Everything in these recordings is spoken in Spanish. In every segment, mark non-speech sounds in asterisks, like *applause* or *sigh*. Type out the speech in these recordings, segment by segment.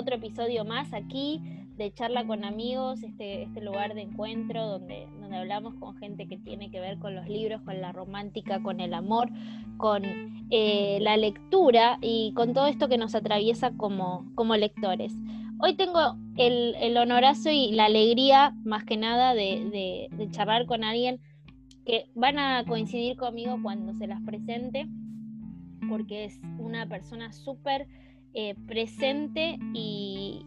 otro episodio más aquí de charla con amigos, este, este lugar de encuentro donde, donde hablamos con gente que tiene que ver con los libros, con la romántica, con el amor, con eh, la lectura y con todo esto que nos atraviesa como, como lectores. Hoy tengo el, el, honorazo y la alegría, más que nada, de, de charlar con alguien que van a coincidir conmigo cuando se las presente porque es una persona súper eh, presente y,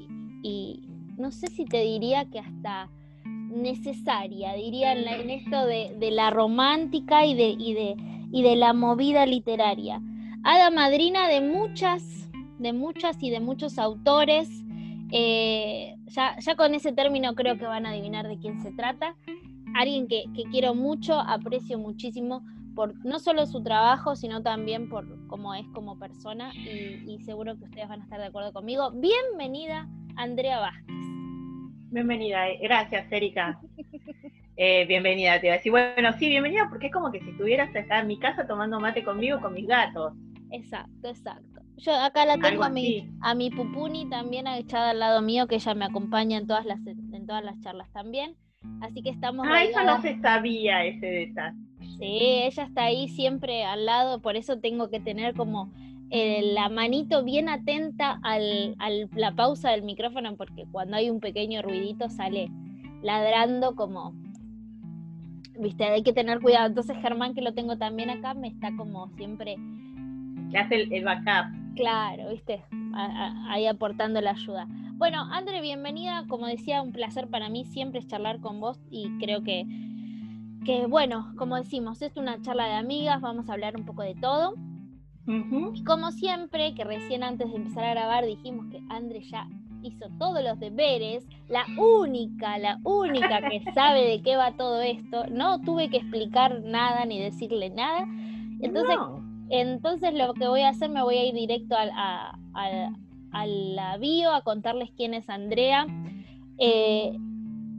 no sé si te diría que hasta necesaria, diría en, esto de, la romántica y de, la movida literaria. Hada madrina de muchas, de muchas y de muchos autores. Eh, ya, con ese término creo que van a adivinar de quién se trata. Alguien que quiero mucho, aprecio muchísimo, por no solo su trabajo, sino también por cómo es como persona y, seguro que ustedes van a estar de acuerdo conmigo. Bienvenida, Andrea Vázquez. Bienvenida, eh, gracias, Erika. *laughs* Eh, bienvenida, te iba a decir. Bueno, sí, bienvenida porque es como que si estuvieras acá en mi casa tomando mate conmigo con mis gatos. Exacto, exacto. Yo acá la tengo a mi, a mi pupuni también echada al lado mío, que ella me acompaña en todas las, en todas las charlas también. Así que estamos. Ah, eso no se sabía ese detalle. Sí, ella está ahí siempre al lado, por eso tengo que tener como eh, la manito bien atenta a la pausa del micrófono, porque cuando hay un pequeño ruidito sale ladrando como, viste, hay que tener cuidado. Entonces Germán, que lo tengo también acá, me está como siempre... Que hace el, backup. Claro, viste, ahí aportando la ayuda. Bueno, André, bienvenida. Como decía, un placer para mí siempre charlar con vos y creo que que bueno, como decimos, es una charla de amigas, vamos a hablar un poco de todo. Y como siempre, que recién antes de empezar a grabar dijimos que André ya hizo todos los deberes, la única, la única que *laughs* sabe de qué va todo esto, no tuve que explicar nada ni decirle nada. Entonces, entonces lo que voy a hacer, me voy a ir directo al, a, la bio a contarles quién es Andrea. Eh,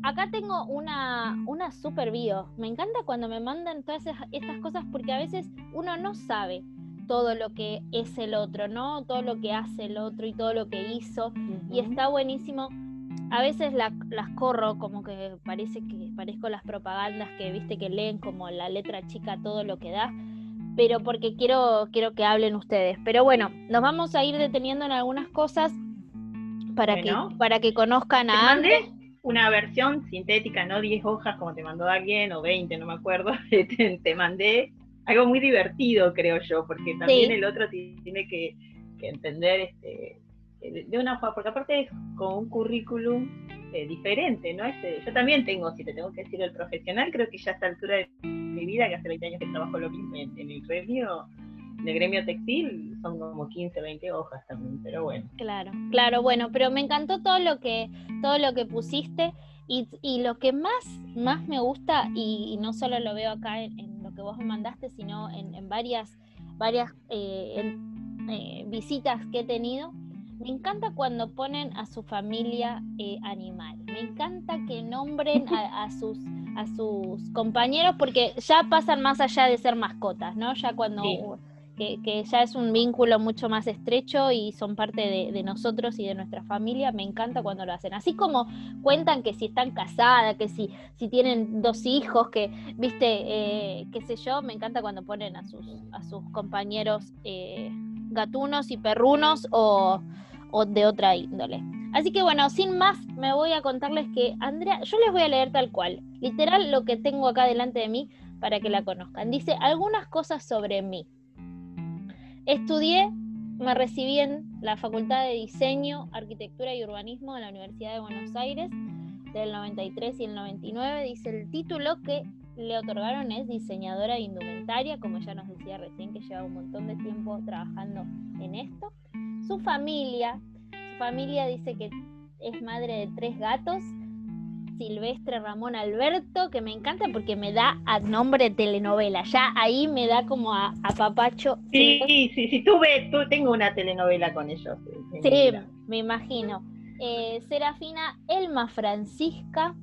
acá tengo una, una super bio. Me encanta cuando me mandan todas estas cosas porque a veces uno no sabe todo lo que es el otro, ¿no? Todo lo que hace el otro y todo lo que hizo. Y está buenísimo. A veces las corro como que parece que parezco las propagandas que viste que leen como la letra chica todo lo que da, pero porque quiero, quiero que hablen ustedes. Pero bueno, nos vamos a ir deteniendo en algunas cosas para, que, para que conozcan a Andrés una versión sintética, no 10 hojas como te mandó alguien, o 20, no me acuerdo, *laughs* te, mandé. Algo muy divertido, creo yo, porque también el otro tiene que, entender este, de una forma, porque aparte es con un currículum eh, diferente, ¿no? Este, yo también tengo, si te tengo que decir el profesional, creo que ya a esta altura de mi vida, que hace 20 años que trabajo lo mismo en, en el gremio, de gremio textil son como 15, 20 hojas también, pero bueno. Claro, claro, bueno, pero me encantó todo lo que, todo lo que pusiste y, y lo que más, más me gusta, y, no solo lo veo acá en, lo que vos me mandaste, sino en, en varias, varias eh, eh, visitas que he tenido, me encanta cuando ponen a su familia eh, animal. Me encanta que nombren a, sus a sus compañeros porque ya pasan más allá de ser mascotas, ¿no? Ya cuando que, ya es un vínculo mucho más estrecho y son parte de, nosotros y de nuestra familia, me encanta cuando lo hacen. Así como cuentan que si están casadas, que si, si tienen dos hijos, que, viste, eh, qué sé yo, me encanta cuando ponen a sus, a sus compañeros eh, gatunos y perrunos o, o de otra índole. Así que bueno, sin más, me voy a contarles que Andrea, yo les voy a leer tal cual, literal lo que tengo acá delante de mí para que la conozcan. Dice algunas cosas sobre mí. Estudié, me recibí en la Facultad de Diseño, Arquitectura y Urbanismo de la Universidad de Buenos Aires del 93 y el 99. Dice el título que le otorgaron es diseñadora de indumentaria, como ya nos decía recién, que lleva un montón de tiempo trabajando en esto. Su familia, su familia dice que es madre de tres gatos Silvestre Ramón Alberto, que me encanta porque me da a nombre telenovela. Ya ahí me da como a, papacho. Sí, sí, sí, tuve, tú, tengo una telenovela con ellos. Sí, me imagino. Eh, Serafina Elma Francisca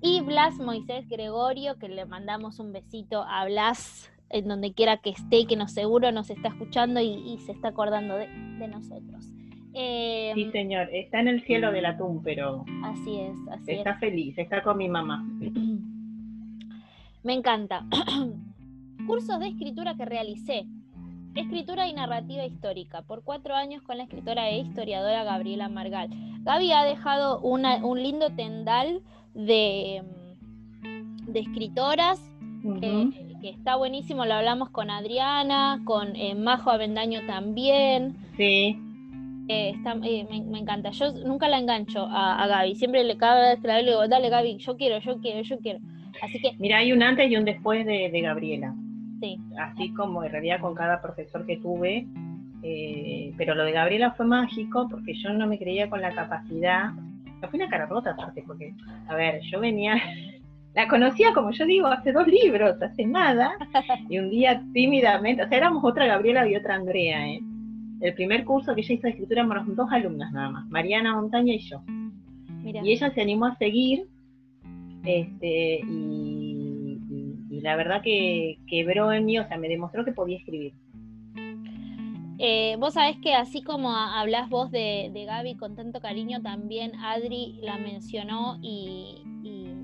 y Blas Moisés Gregorio, que le mandamos un besito a Blas en donde quiera que esté, que nos seguro nos está escuchando y, se está acordando de, nosotros. Em, sí, señor, está en el cielo del atún, pero... Así es, así está feliz, está con mi mamá. *clears throat* Me encanta. *clears throat* Cursos de escritura que realicé. Escritura y narrativa histórica, por cuatro años con la escritora e historiadora Gabriela Margal. Gaby ha dejado un lindo tendal de, de escritoras, que, está buenísimo, lo hablamos con Adriana, con eh, Majo Avendaño también. Sí. Eh, eh, me, encanta. Yo nunca la engancho a, Gaby, siempre le cabe que la le digo, dale Gaby, yo quiero, yo quiero, yo quiero. Así que. Mira, hay un antes y un después de, Gabriela. Sí. Así como en realidad con cada profesor que tuve. pero lo de Gabriela fue mágico porque yo no me creía con la capacidad. No fue una cara rota aparte, porque, a ver, yo venía *laughs* la conocía, como yo digo, hace dos libros, hace nada, *laughs* y un día tímidamente, o sea, éramos otra Gabriela y otra Andrea, ¿eh? El primer curso que ella hizo de escritura éramos dos alumnas nada más, Mariana Montaña y yo. Y ella se animó a seguir, este, y, la verdad que quebró en mí, o sea, me demostró que podía escribir. Eh, vos sabés que así como hablás vos de, de Gaby con tanto cariño, también Adri la mencionó y, y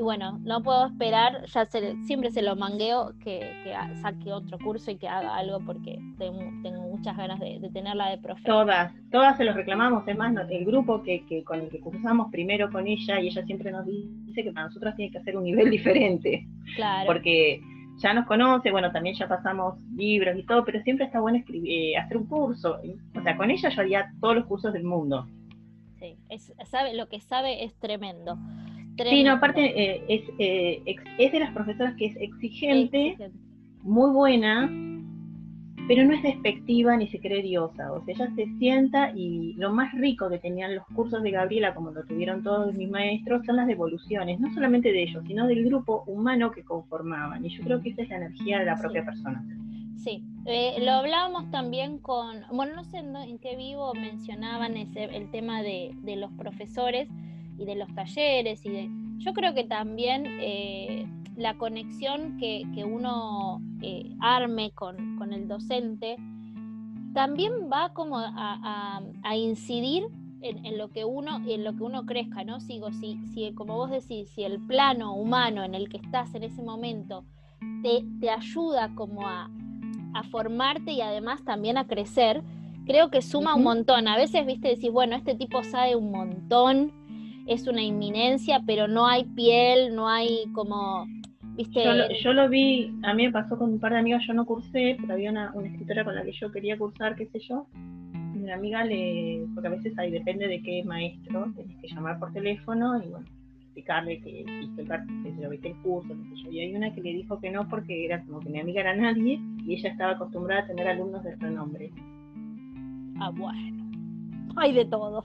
bueno, no puedo esperar, ya siempre se lo mangueo que, saque otro curso y que haga algo porque tengo, muchas ganas de, tenerla de profe. Todas, todas se los reclamamos, es más, el grupo que, con el que cursamos primero con ella y ella siempre nos dice que para nosotros tiene que hacer un nivel *laughs* diferente. Claro. Porque ya nos conoce, bueno, también ya pasamos libros y todo, pero siempre está bueno escribir, eh, hacer un curso. O sea, con ella yo haría todos los cursos del mundo. Sí, sabe, lo que sabe es tremendo. Sí, no, aparte eh, es, eh, es de las profesoras que es exigente, muy buena, pero no es despectiva ni se cree diosa. O sea, ella se sienta y lo más rico que tenían los cursos de Gabriela, como lo tuvieron todos mis maestros, son las devoluciones, no solamente de ellos, sino del grupo humano que conformaban. Y yo creo que esa es la energía de la propia persona. Sí, eh, lo hablábamos también con, bueno, no sé en, qué vivo mencionaban ese, el tema de, de los profesores y de los talleres y de... Yo creo que también eh, la conexión que, uno eh, arme con, el docente también va como a, incidir en, lo que uno en lo que uno crezca, ¿no? Sigo, si, si como vos decís, si el plano humano en el que estás en ese momento te, te ayuda como a, formarte y además también a crecer, creo que suma un montón. A veces, viste, decís, bueno, este tipo sabe un montón, es una inminencia, pero no hay piel, no hay como, viste. Yo lo, vi, a mí me pasó con un par de amigas, yo no cursé, pero había una, escritora con la que yo quería cursar, qué sé yo. Mi amiga le, porque a veces ahí depende de qué maestro, tenés que llamar por teléfono y bueno, explicarle que viste el curso, qué sé yo. Y hay una que le dijo que no porque era como que mi amiga era nadie y ella estaba acostumbrada a tener alumnos de renombre. Ah, bueno. Hay de todo.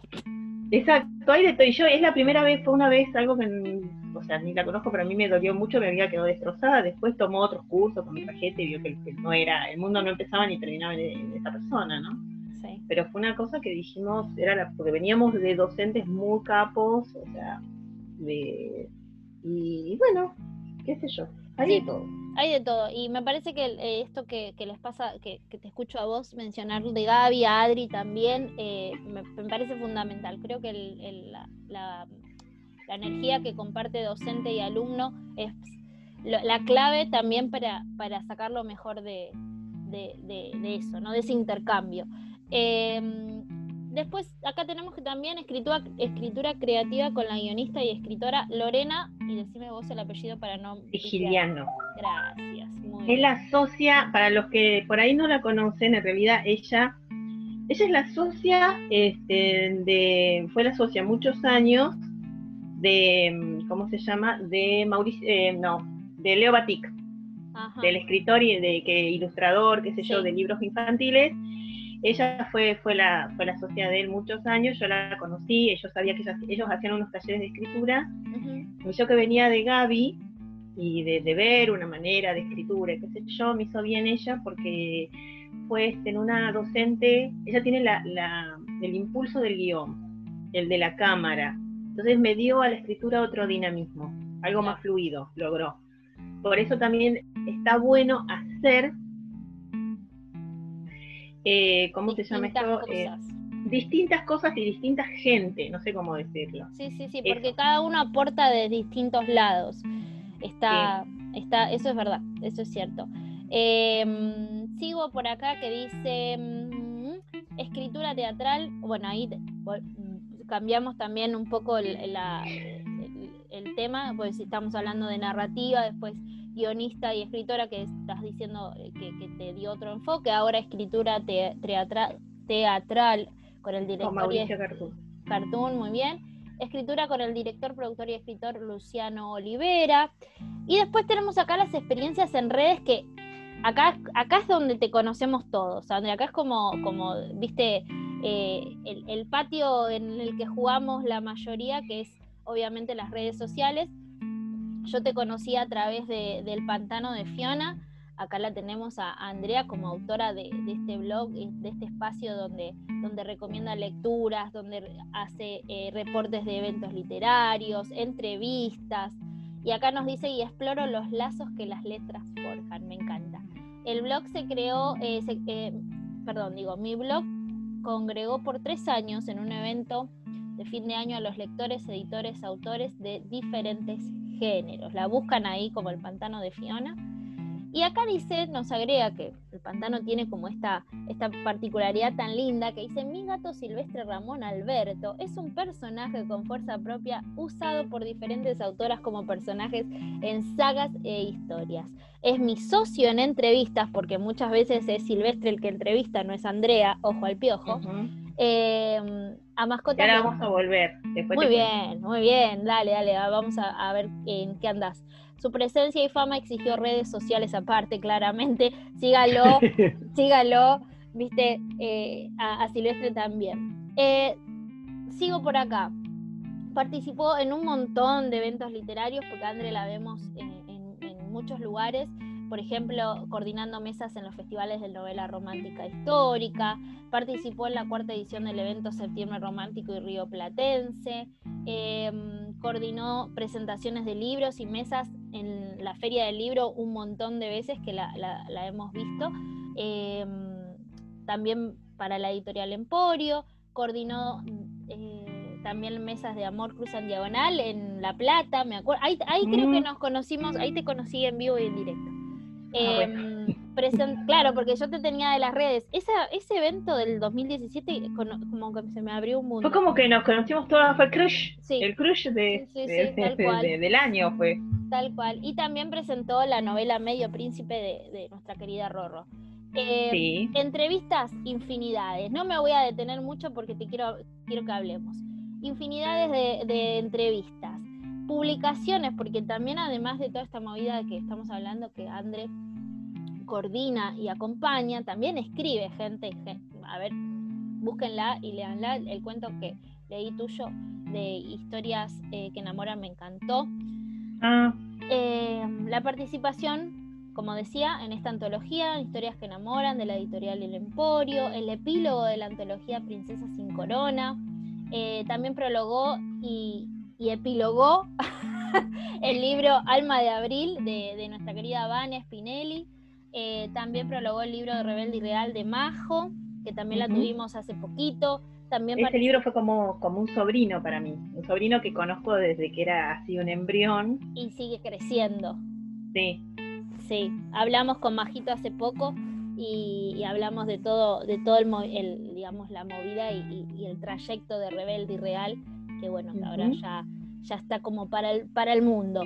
Exacto, hay de todo. Y yo, es la primera vez, fue una vez algo que, o sea, ni la conozco, pero a mí me dolió mucho, me había quedado destrozada. Después tomó otros cursos con mi tarjeta y vio que, no era, el mundo no empezaba ni terminaba en, esa persona, ¿no? Sí. Pero fue una cosa que dijimos, era la, porque veníamos de docentes muy capos, o sea, de. Y, bueno, qué sé yo, de todo. Hay de todo. Y me parece que eh, esto que, les pasa, que, te escucho a vos mencionar de Gaby, a Adri también, eh, me, parece fundamental. Creo que la, energía que comparte docente y alumno es la clave también para, para sacar lo mejor de, eso, ¿no? de ese intercambio. Em, Después, acá tenemos que también escritura, escritura creativa con la guionista y escritora Lorena, y decime vos el apellido para no... Vigiliano. Gracias. Muy es la socia, para los que por ahí no la conocen, en realidad ella, ella es la socia, este, de, fue la socia muchos años de, ¿cómo se llama? De Mauricio, eh, no, de Leo Batik, del escritor y de que ilustrador, qué sé yo, de libros infantiles. Ella fue, fue, la, fue la socia de él muchos años, yo la conocí, ellos sabía que ellos, hacían unos talleres de escritura, y yo que venía de Gaby y de, ver una manera de escritura, qué sé yo, me hizo bien ella porque fue este, en una docente, ella tiene la, el impulso del guion, el de la cámara, entonces me dio a la escritura otro dinamismo, algo más fluido, logró. por eso también está bueno hacer, eh, ¿cómo se llama esto? Eh, distintas cosas y distintas gente, no sé cómo decirlo. Sí, sí, sí, porque cada uno aporta de distintos lados. Está, está, eso es verdad, eso es cierto. Em, sigo por acá que dice mm, escritura teatral. Bueno, ahí mm, cambiamos también un poco el, tema, pues si estamos hablando de narrativa, después guionista y escritora, que estás diciendo eh, que, te dio otro enfoque, ahora escritura teatral, teatral con el director. Cartoon, muy bien. Escritura con el director, productor y escritor Luciano Olivera. Y después tenemos acá las experiencias en redes que acá, acá es donde te conocemos todos, Andrea. Acá es como, como viste, eh, el, patio en el que jugamos la mayoría, que es obviamente las redes sociales. Yo te conocí a través del pantano de Fiona. Acá la tenemos a Andrea como autora de, este blog, eh, de este espacio donde, donde recomienda lecturas, donde hace eh, reportes de eventos literarios, entrevistas. Y acá nos dice, y exploro los lazos que las letras forjan. Me encanta. El blog se creó, eh, perdón, digo, mi blog congregó por tres años en un evento de fin de año a los lectores, editores, autores de diferentes géneros. La buscan ahí como el pantano de Fiona y acá dice, nos agrega que el pantano tiene como esta, esta particularidad tan linda que dice, mi gato silvestre Ramón Alberto es un personaje con fuerza propia usado por diferentes autoras como personajes en sagas e historias. Es mi socio en entrevistas, porque muchas veces es Silvestre el que entrevista, no es Andrea, ojo al piojo. Em, a mascota. ahora vamos a volver. muy bien, muy bien, dale, dale, vamos a, a ver en qué andas. Su presencia y fama exigió redes sociales aparte, claramente. Sígalo, *laughs* sígalo, viste, eh, a, Silvestre también. Eh, sigo por acá. Participó en un montón de eventos literarios, porque André la vemos en, muchos lugares por ejemplo, coordinando mesas en los festivales de novela romántica histórica, participó en la cuarta edición del evento Septiembre Romántico y Río Platense, em, coordinó presentaciones de libros y mesas en la Feria del Libro un montón de veces que la, hemos visto. Em, también para la editorial Emporio, coordinó eh, también mesas de Amor Cruz en Diagonal en La Plata, me acuerdo. Ahí, creo que mm. nos conocimos, ahí te conocí en vivo y en directo. Ah, claro, porque yo te tenía de las redes. ese evento del 2017 como que se me abrió un mundo. Fue como que nos conocimos todas, fue el crush. El crush de, del año fue. Tal cual. Y también presentó la novela Medio Príncipe de, nuestra querida Rorro. Em, entrevistas, infinidades. No me voy a detener mucho porque te quiero, quiero que hablemos. Infinidades de entrevistas publicaciones, porque también además de toda esta movida que estamos hablando, que André coordina y acompaña, también escribe gente, a ver, búsquenla y leanla, el cuento que leí tuyo de historias eh, que enamoran me encantó. Ah. Eh, la participación, como decía, en esta antología, Historias que enamoran, de la editorial El Emporio, el epílogo de la antología Princesa sin Corona, eh, también prologó y, y epilogó *laughs* el libro Alma de Abril de, nuestra querida Vania Spinelli. Eh, también prologó el libro de Rebelde y Real de Majo, que también la tuvimos hace poquito. También Ese libro fue como, como un sobrino para mí, un sobrino que conozco desde que era así un embrión. Y sigue creciendo. Sí. Sí, hablamos con Majito hace poco y, hablamos de todo, de todo el, digamos, la movida y, el trayecto de Rebelde y Real que bueno, que ahora ya, ya está como para el, para el mundo.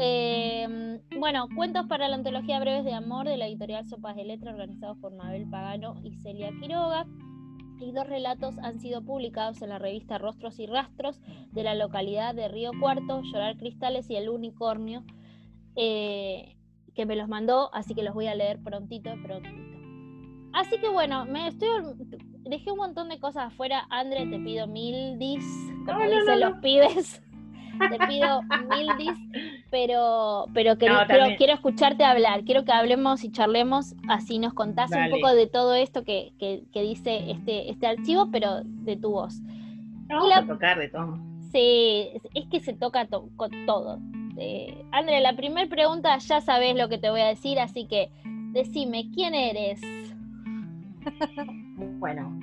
Em, bueno, cuentos para la antología Breves de Amor de la editorial Sopas de Letra, organizados por Mabel Pagano y Celia Quiroga. Y dos relatos han sido publicados en la revista Rostros y Rastros de la localidad de Río Cuarto, Llorar Cristales y El Unicornio, eh, que me los mandó, así que los voy a leer prontito, prontito. Así que bueno, me estoy dejé un montón de cosas afuera. Andre, te pido mil dis, como dicen los pibes. Te pido mil dis, pero, pero, quiero escucharte hablar. Quiero que hablemos y charlemos, así nos contás un poco de todo esto que, dice este, este archivo, pero de tu voz. Vamos a tocar de todo. Sí, es que se toca con todo. Eh, Andrea, la primera pregunta ya sabes lo que te voy a decir, así que decime, ¿quién eres? *laughs* bueno,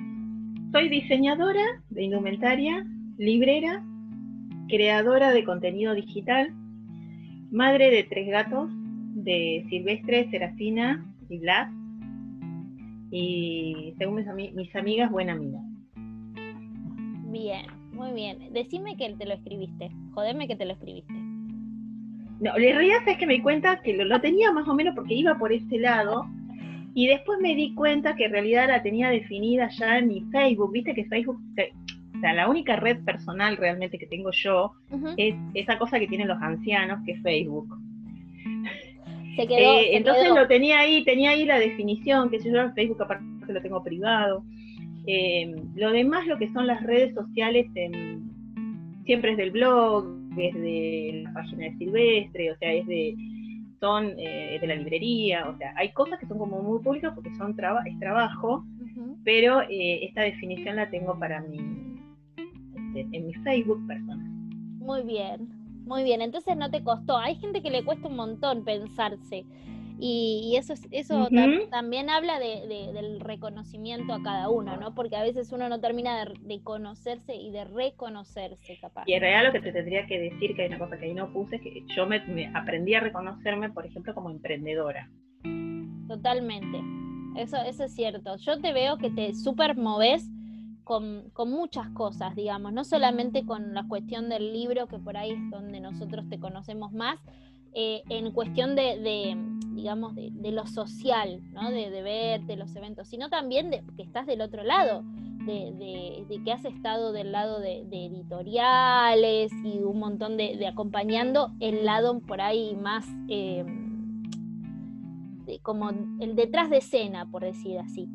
soy diseñadora de indumentaria, librera, creadora de contenido digital, madre de tres gatos, de Silvestre, Serafina y Blas, y según mis, mis amigas, buena amiga. Bien, muy bien. Decime que te lo escribiste. Jodeme que te lo escribiste. No, la realidad es que me di cuenta que lo, tenía más o menos porque iba por ese lado. Y después me di cuenta que en realidad la tenía definida ya en mi Facebook. Viste que Facebook, o sea, la única red personal realmente que tengo yo es esa cosa que tienen los ancianos, que es Facebook. Se quedó, eh, entonces lo tenía ahí, tenía ahí la definición, que si yo en Facebook aparte lo tengo privado. Eh, lo demás, lo que son las redes sociales, siempre es del blog, es de la página de Silvestre, o sea, es de son eh, de la librería, o sea, hay cosas que son como muy públicas porque son es trabajo, pero esta definición la tengo para mi, en mi Facebook personal. Muy bien, muy bien, entonces no te costó. Hay gente que le cuesta un montón pensarse. Y, eso, eso también habla del reconocimiento a cada uno, ¿no? Porque a veces uno no termina de, conocerse y de reconocerse, capaz. Y en realidad lo que te tendría que decir, que hay una cosa que ahí no puse, es que yo me, aprendí a reconocerme, por ejemplo, como emprendedora. Totalmente. Eso, eso es cierto. Yo te veo que te super moves con, muchas cosas, digamos, no solamente con la cuestión del libro, que por ahí es donde nosotros te conocemos más, eh, en cuestión de, digamos, de, lo social, ¿no? de, de verte los eventos, sino también de que estás del otro lado, de, que has estado del lado de, editoriales y un montón de, acompañando el lado por ahí más, eh, como el detrás de escena, por decir así.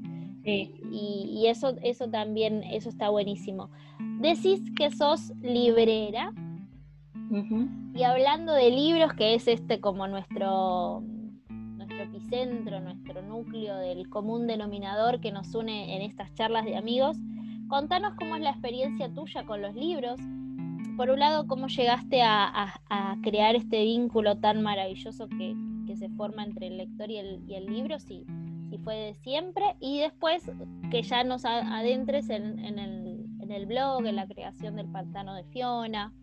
Y, eso, eso también, eso está buenísimo. Decís que sos librera. Y hablando de libros, que es este como nuestro, nuestro epicentro, nuestro núcleo del común denominador que nos une en estas charlas de amigos, contanos cómo es la experiencia tuya con los libros. Por un lado, cómo llegaste a, crear este vínculo tan maravilloso que, se forma entre el lector y el, y el libro, sí y fue de siempre, y después que ya nos adentres en, el, blog, en la creación del pantano de Fiona.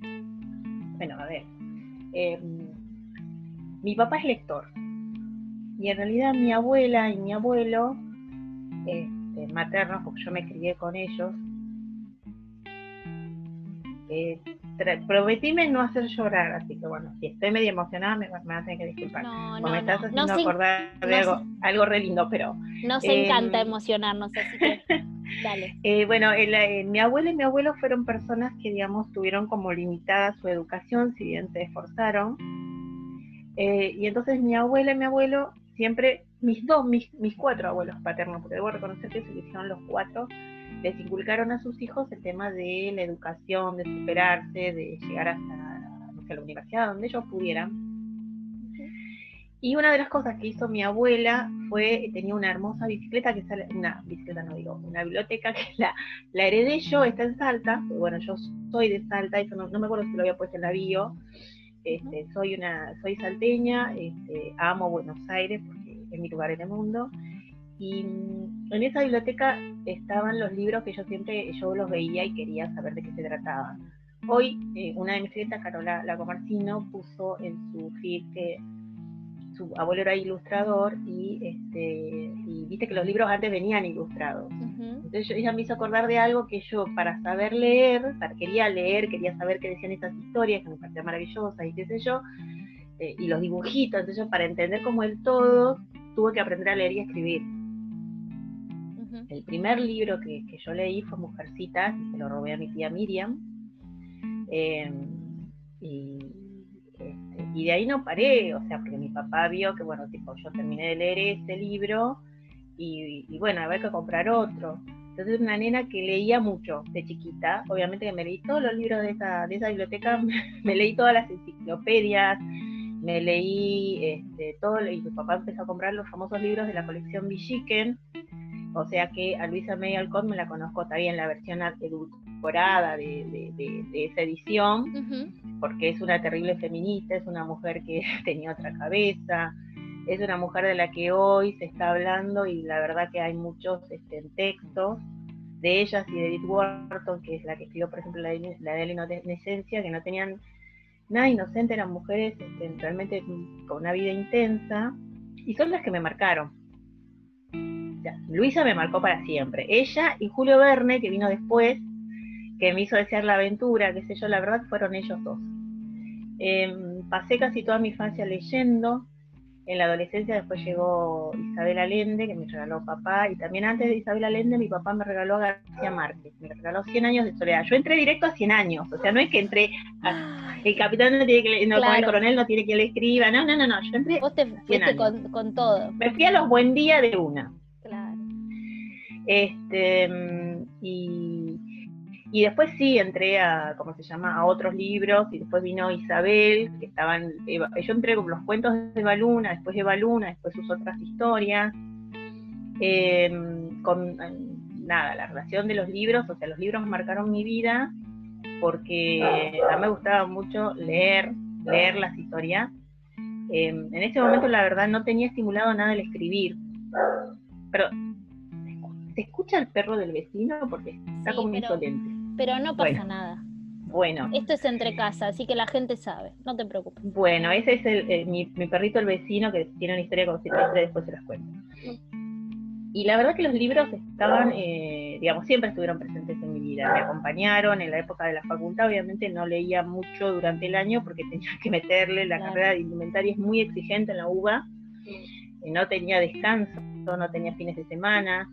Bueno, a ver, em, mi papá es lector, y en realidad mi abuela y mi abuelo, este, maternos, porque yo me crié con ellos, eh, prometíme no hacer llorar, así que bueno, si estoy medio emocionada me, me vas a tener que disculpar. No, no, me estás haciendo acordar de algo, algo re lindo, pero... Nos encanta em, emocionarnos, así que *laughs* dale. Eh, bueno, eh, mi abuela y mi abuelo fueron personas que, digamos, tuvieron como limitada su educación, si bien se esforzaron. Eh, y entonces mi abuela y mi abuelo siempre, mis dos, mis, mis cuatro abuelos paternos, porque debo reconocer que se hicieron los cuatro, les inculcaron a sus hijos el tema de la educación, de superarse, de llegar hasta la universidad, donde ellos pudieran. Y una de las cosas que hizo mi abuela fue, tenía una hermosa bicicleta, que sale, una bicicleta no digo, una biblioteca que la, la heredé yo, está en Salta, bueno, yo soy de Salta, eso no, me acuerdo si lo había puesto en la bio, este, soy una, soy salteña, este, amo Buenos Aires porque es mi lugar en el mundo, y mm, en esa biblioteca estaban los libros que yo siempre, yo los veía y quería saber de qué se trataban. Hoy, eh, una de mis clientes, Carola Lagomarcino, puso en su feed que su abuelo era ilustrador y, este, y viste que los libros antes venían ilustrados. Entonces ella me hizo acordar de algo que yo, para saber leer, quería leer, quería saber qué decían estas historias, que me parecían maravillosas y qué sé yo, eh, y los dibujitos. Entonces, para entender como el todo, tuve que aprender a leer y a escribir el primer libro que, yo leí fue Mujercitas, y se lo robé a mi tía Miriam. Em, este, y, de ahí no paré, o sea, porque mi papá vio que, bueno, tipo, yo terminé de leer ese libro y, bueno, había que comprar otro. Entonces, una nena que leía mucho de chiquita, obviamente que me leí todos los libros de esa, de esa biblioteca, *laughs* me leí todas las enciclopedias, me leí este, todo, y mi papá empezó a comprar los famosos libros de la colección Villiquen, O sea que a Luisa May Alcott me la conozco también la versión edulcorada de, de, esa edición, porque es una terrible feminista, es una mujer que *laughs* tenía otra cabeza, es una mujer de la que hoy se está hablando y la verdad que hay muchos este, textos de ellas y de Edith Wharton, que es la que escribió, por ejemplo, la de, la de la inocencia, que no tenían nada inocente, eran mujeres este, realmente con una vida intensa, y son las que me marcaron. Luisa me marcó para siempre. Ella y Julio Verne, que vino después, que me hizo desear la aventura, qué sé yo, la verdad fueron ellos dos. Em, pasé casi toda mi infancia leyendo, en la adolescencia después llegó Isabel Allende, que me regaló papá, y también antes de Isabel Allende mi papá me regaló a García Márquez, me regaló 100 años de soledad. Yo entré directo a 100 años, o sea, no es que entré, el capitán no tiene que, no, el coronel no tiene que le escriba, no, no, no, no, yo entré Vos te fuiste con, con, todo. Me fui a los buen día de una. Este, mm, y después sí entré a, ¿cómo se llama?, a otros libros, y después vino Isabel, que estaban, yo entré con los cuentos de Eva Luna, después Eva Luna, después sus otras historias, em, con nada, la relación de los libros, o sea, los libros marcaron mi vida, porque a mí me gustaba mucho leer, leer las historias. Em, en ese momento, la verdad, no tenía estimulado nada el escribir, pero ¿se escucha el perro del vecino? Porque está como insolente pero no pasa nada. Bueno. Esto es entre casa, así que la gente sabe, no te preocupes. Bueno, ese es el, mi, perrito el vecino que tiene una historia como si después se las cuento. Y la verdad que los libros estaban, eh, digamos, siempre estuvieron presentes en mi vida, me acompañaron en la época de la facultad, obviamente no leía mucho durante el año porque *laughs* tenía que meterle, la carrera de indumentaria es muy exigente en la UBA, no tenía descanso, no tenía fines de semana,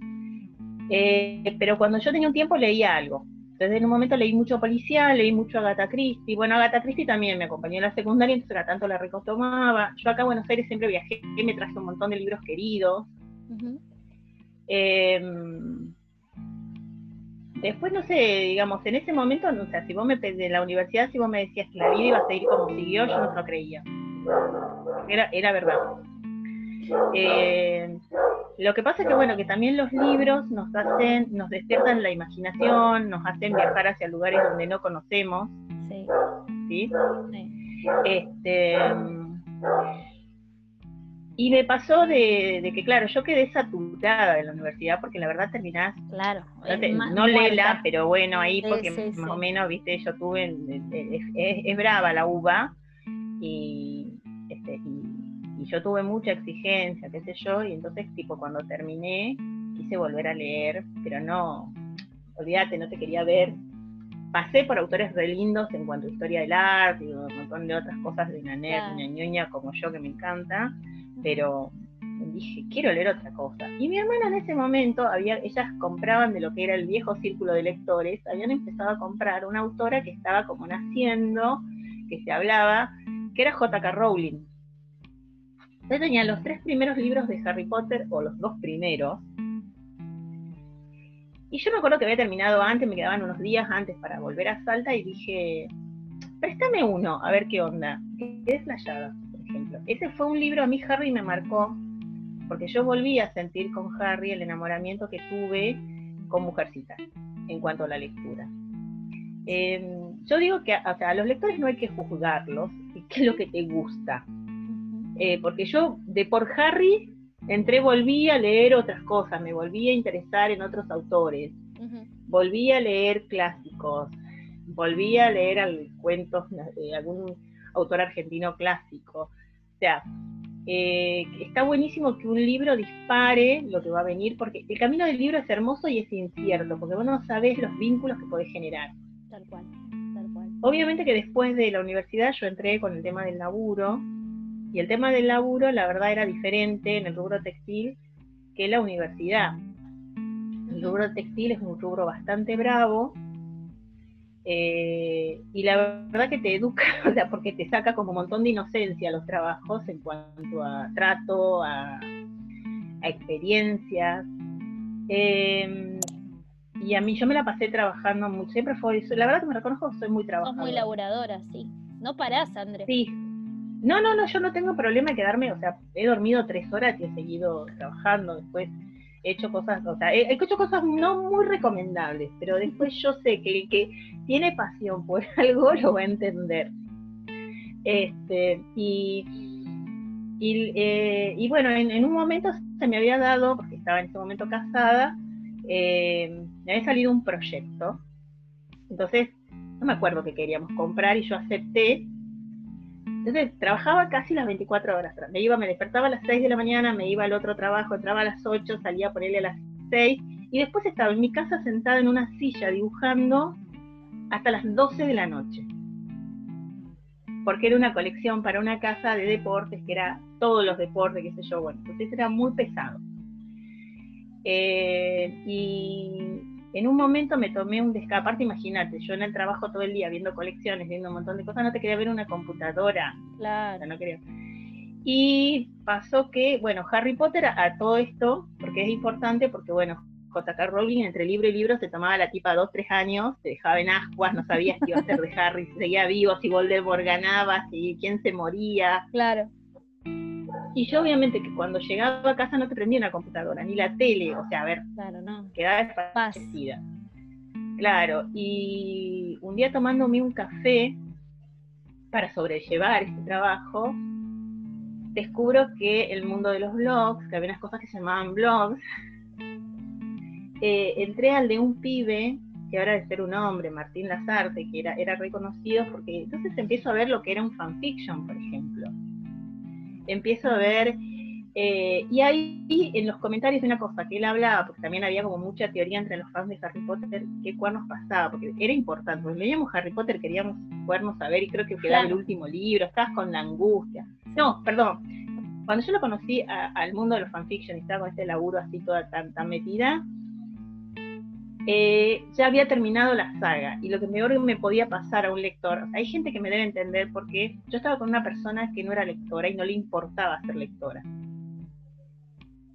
eh, pero cuando yo tenía un tiempo leía algo, entonces en un momento leí mucho policial, leí mucho Agatha Christie. Bueno, Agatha Christie también me acompañó en la secundaria, entonces era tanto la recontomaba. Yo acá en Buenos Aires siempre viajé, me traje un montón de libros queridos. Em, después, no sé, digamos, en ese momento, o sea, si vos me de la universidad, si vos me decías que la vida iba a seguir como siguió, yo no lo creía. Era, era verdad. Eh, lo que pasa es que bueno, que también los libros nos hacen, nos despiertan la imaginación, nos hacen viajar hacia lugares donde no conocemos. Sí. ¿Sí? Este, y me pasó de, que, claro, yo quedé saturada en la universidad porque la verdad terminás. Claro. No, lela, pero bueno, ahí porque más o menos, viste, yo tuve. Es, brava la uva y, este, y yo tuve mucha exigencia, qué sé yo, y entonces tipo cuando terminé quise volver a leer, pero no, olvídate, no te quería ver. Pasé por autores re lindos en cuanto a historia del arte y un montón de otras cosas de una nerd, una ñoña como yo que me encanta, pero dije, quiero leer otra cosa. Y mi hermana en ese momento, había, ellas compraban de lo que era el viejo círculo de lectores, habían empezado a comprar una autora que estaba como naciendo, que se hablaba, que era J.K. Rowling. Yo tenía los tres primeros libros de Harry Potter, o los dos primeros. Y yo me acuerdo que había terminado antes, me quedaban unos días antes para volver a Salta y dije, préstame uno, a ver qué onda. es Flayada, por ejemplo. Ese fue un libro, a mí Harry me marcó, porque yo volví a sentir con Harry el enamoramiento que tuve con Mujercita, en cuanto a la lectura. Em, yo digo que a los lectores no hay que juzgarlos, qué es lo que te gusta. Eh, porque yo de por Harry entré, volví a leer otras cosas, me volví a interesar en otros autores, volví a leer clásicos, volví a leer cuentos de algún autor argentino clásico. O sea, eh, está buenísimo que un libro dispare lo que va a venir, porque el camino del libro es hermoso y es incierto, porque vos no sabés los vínculos que podés generar. Tal cual, tal cual. Obviamente que después de la universidad yo entré con el tema del laburo, y el tema del laburo, la verdad, era diferente en el rubro textil que la universidad. El rubro textil es un rubro bastante bravo eh, y la verdad que te educa, *laughs* o sea, porque te saca como un montón de inocencia los trabajos en cuanto a trato, a, experiencias. Em, y a mí yo me la pasé trabajando mucho, siempre fue, la verdad que me reconozco soy muy trabajadora. Sos muy laboradora, sí. No parás, Andrés. Sí, no, no, no, yo no tengo problema de quedarme, o sea, he dormido tres horas y he seguido trabajando. Después he hecho cosas, o sea, he, hecho cosas no muy recomendables, pero después yo sé que el que tiene pasión por *laughs* algo lo va a entender. Este, y, y, eh, bueno, en, un momento se me había dado, porque estaba en ese momento casada, eh, me había salido un proyecto. Entonces, no me acuerdo qué queríamos comprar y yo acepté entonces trabajaba casi las 24 horas. Me iba, me despertaba a las 6 de la mañana, me iba al otro trabajo, entraba a las 8, salía a ponerle a las 6 y después estaba en mi casa sentada en una silla dibujando hasta las 12 de la noche. Porque era una colección para una casa de deportes, que era todos los deportes, qué sé yo, bueno, entonces era muy pesado. Eh, y en un momento me tomé un descaparte, imagínate, yo en el trabajo todo el día viendo colecciones, viendo un montón de cosas, no te quería ver una computadora. Claro. no quería. Y pasó que, bueno, Harry Potter a, todo esto, porque es importante, porque bueno, J.K. Rowling entre libro y libro se tomaba la tipa dos, tres años, se dejaba en ascuas, no sabías qué iba a hacer de Harry, si seguía vivo, si Voldemort ganaba, si quién se moría. Claro. Y yo obviamente que cuando llegaba a casa no te prendía una computadora, ni la tele, o sea, a ver, claro, no. quedaba desfacida. Claro, y un día tomándome un café para sobrellevar este trabajo, descubro que el mundo de los blogs, que había unas cosas que se llamaban blogs, *laughs* eh, entré al de un pibe que ahora de ser un hombre, Martín Lazarte, que era, era reconocido porque entonces empiezo a ver lo que era un fanfiction, por ejemplo empiezo a ver, eh, y ahí en los comentarios de una cosa que él hablaba, porque también había como mucha teoría entre los fans de Harry Potter, qué cuernos pasaba, porque era importante, porque leíamos Harry Potter, queríamos podernos saber, y creo que quedaba el último libro, estabas con la angustia. No, perdón, cuando yo lo conocí al mundo de los fanfiction y estaba con este laburo así toda tan, tan metida, eh, ya había terminado la saga y lo que mejor me podía pasar a un lector, hay gente que me debe entender porque yo estaba con una persona que no era lectora y no le importaba ser lectora.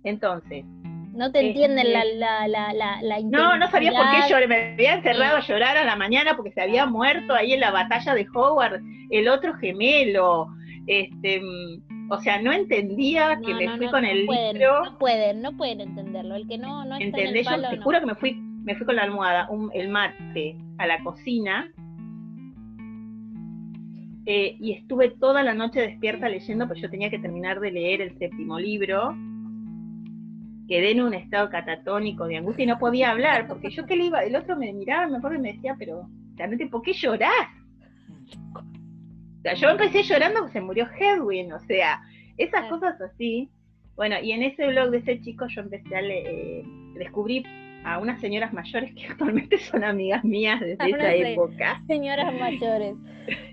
Entonces... No te entienden la, este, la, la, la, No, no sabía por qué yo me había encerrado a llorar a la mañana porque se había muerto ahí en la batalla de Howard el otro gemelo. Este, o sea, no entendía que me fui con el libro. No pueden, no pueden entenderlo. El que no, no está en el yo te juro que me fui me fui con la almohada, el mate a la cocina eh, y estuve toda la noche despierta leyendo, pues yo tenía que terminar de leer el séptimo libro. Quedé en un estado catatónico de angustia y no podía hablar, porque yo que le iba, el otro me miraba, me acuerdo y me decía, pero realmente, ¿por qué llorás? O sea, yo empecé llorando porque se murió Hedwin, o sea, esas cosas así. Bueno, y en ese blog de ese chico yo empecé a leer, eh, descubrí a unas señoras mayores que *laughs* actualmente son amigas mías desde esa época. Señoras mayores. *laughs*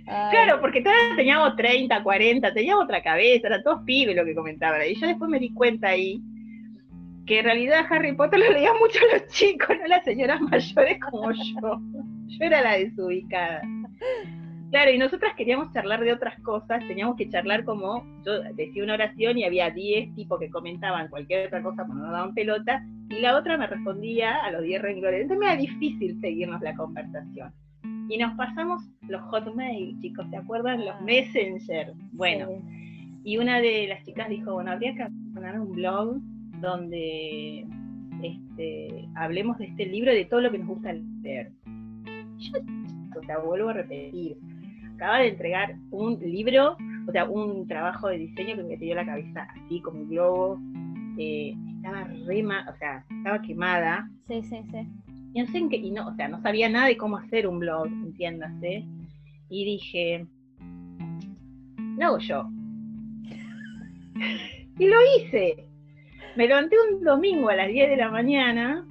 Claro, porque todas teníamos 30, 40, teníamos otra cabeza, eran todos pibes lo que comentaban. Y yo después me di cuenta ahí que en realidad Harry Potter lo leían mucho los chicos, no las señoras *laughs* mayores como yo. Yo era la desubicada. Claro, y nosotras queríamos charlar de otras cosas, teníamos que charlar como, yo decía una oración y había 10 tipos que comentaban cualquier otra cosa cuando no daban pelota, y la otra me respondía a los 10 renglones. Entonces me era difícil seguirnos la conversación. Y nos pasamos los hotmail, chicos, ¿se acuerdan? Los ah. messenger. Bueno, y una de las chicas dijo, bueno, habría que poner un blog donde este, hablemos de este libro y de todo lo que nos gusta leer. Yo, o sea, vuelvo a repetir, acaba de entregar un libro, o sea, un trabajo de diseño que me dio la cabeza así como un globo. Eh, estaba re o sea, estaba quemada. Sí, sí, sí. Y no sé en qué, y no, o sea, no sabía nada de cómo hacer un blog, entiéndase. Y dije, lo hago yo. *laughs* y lo hice. Me levanté un domingo a las 10 de la mañana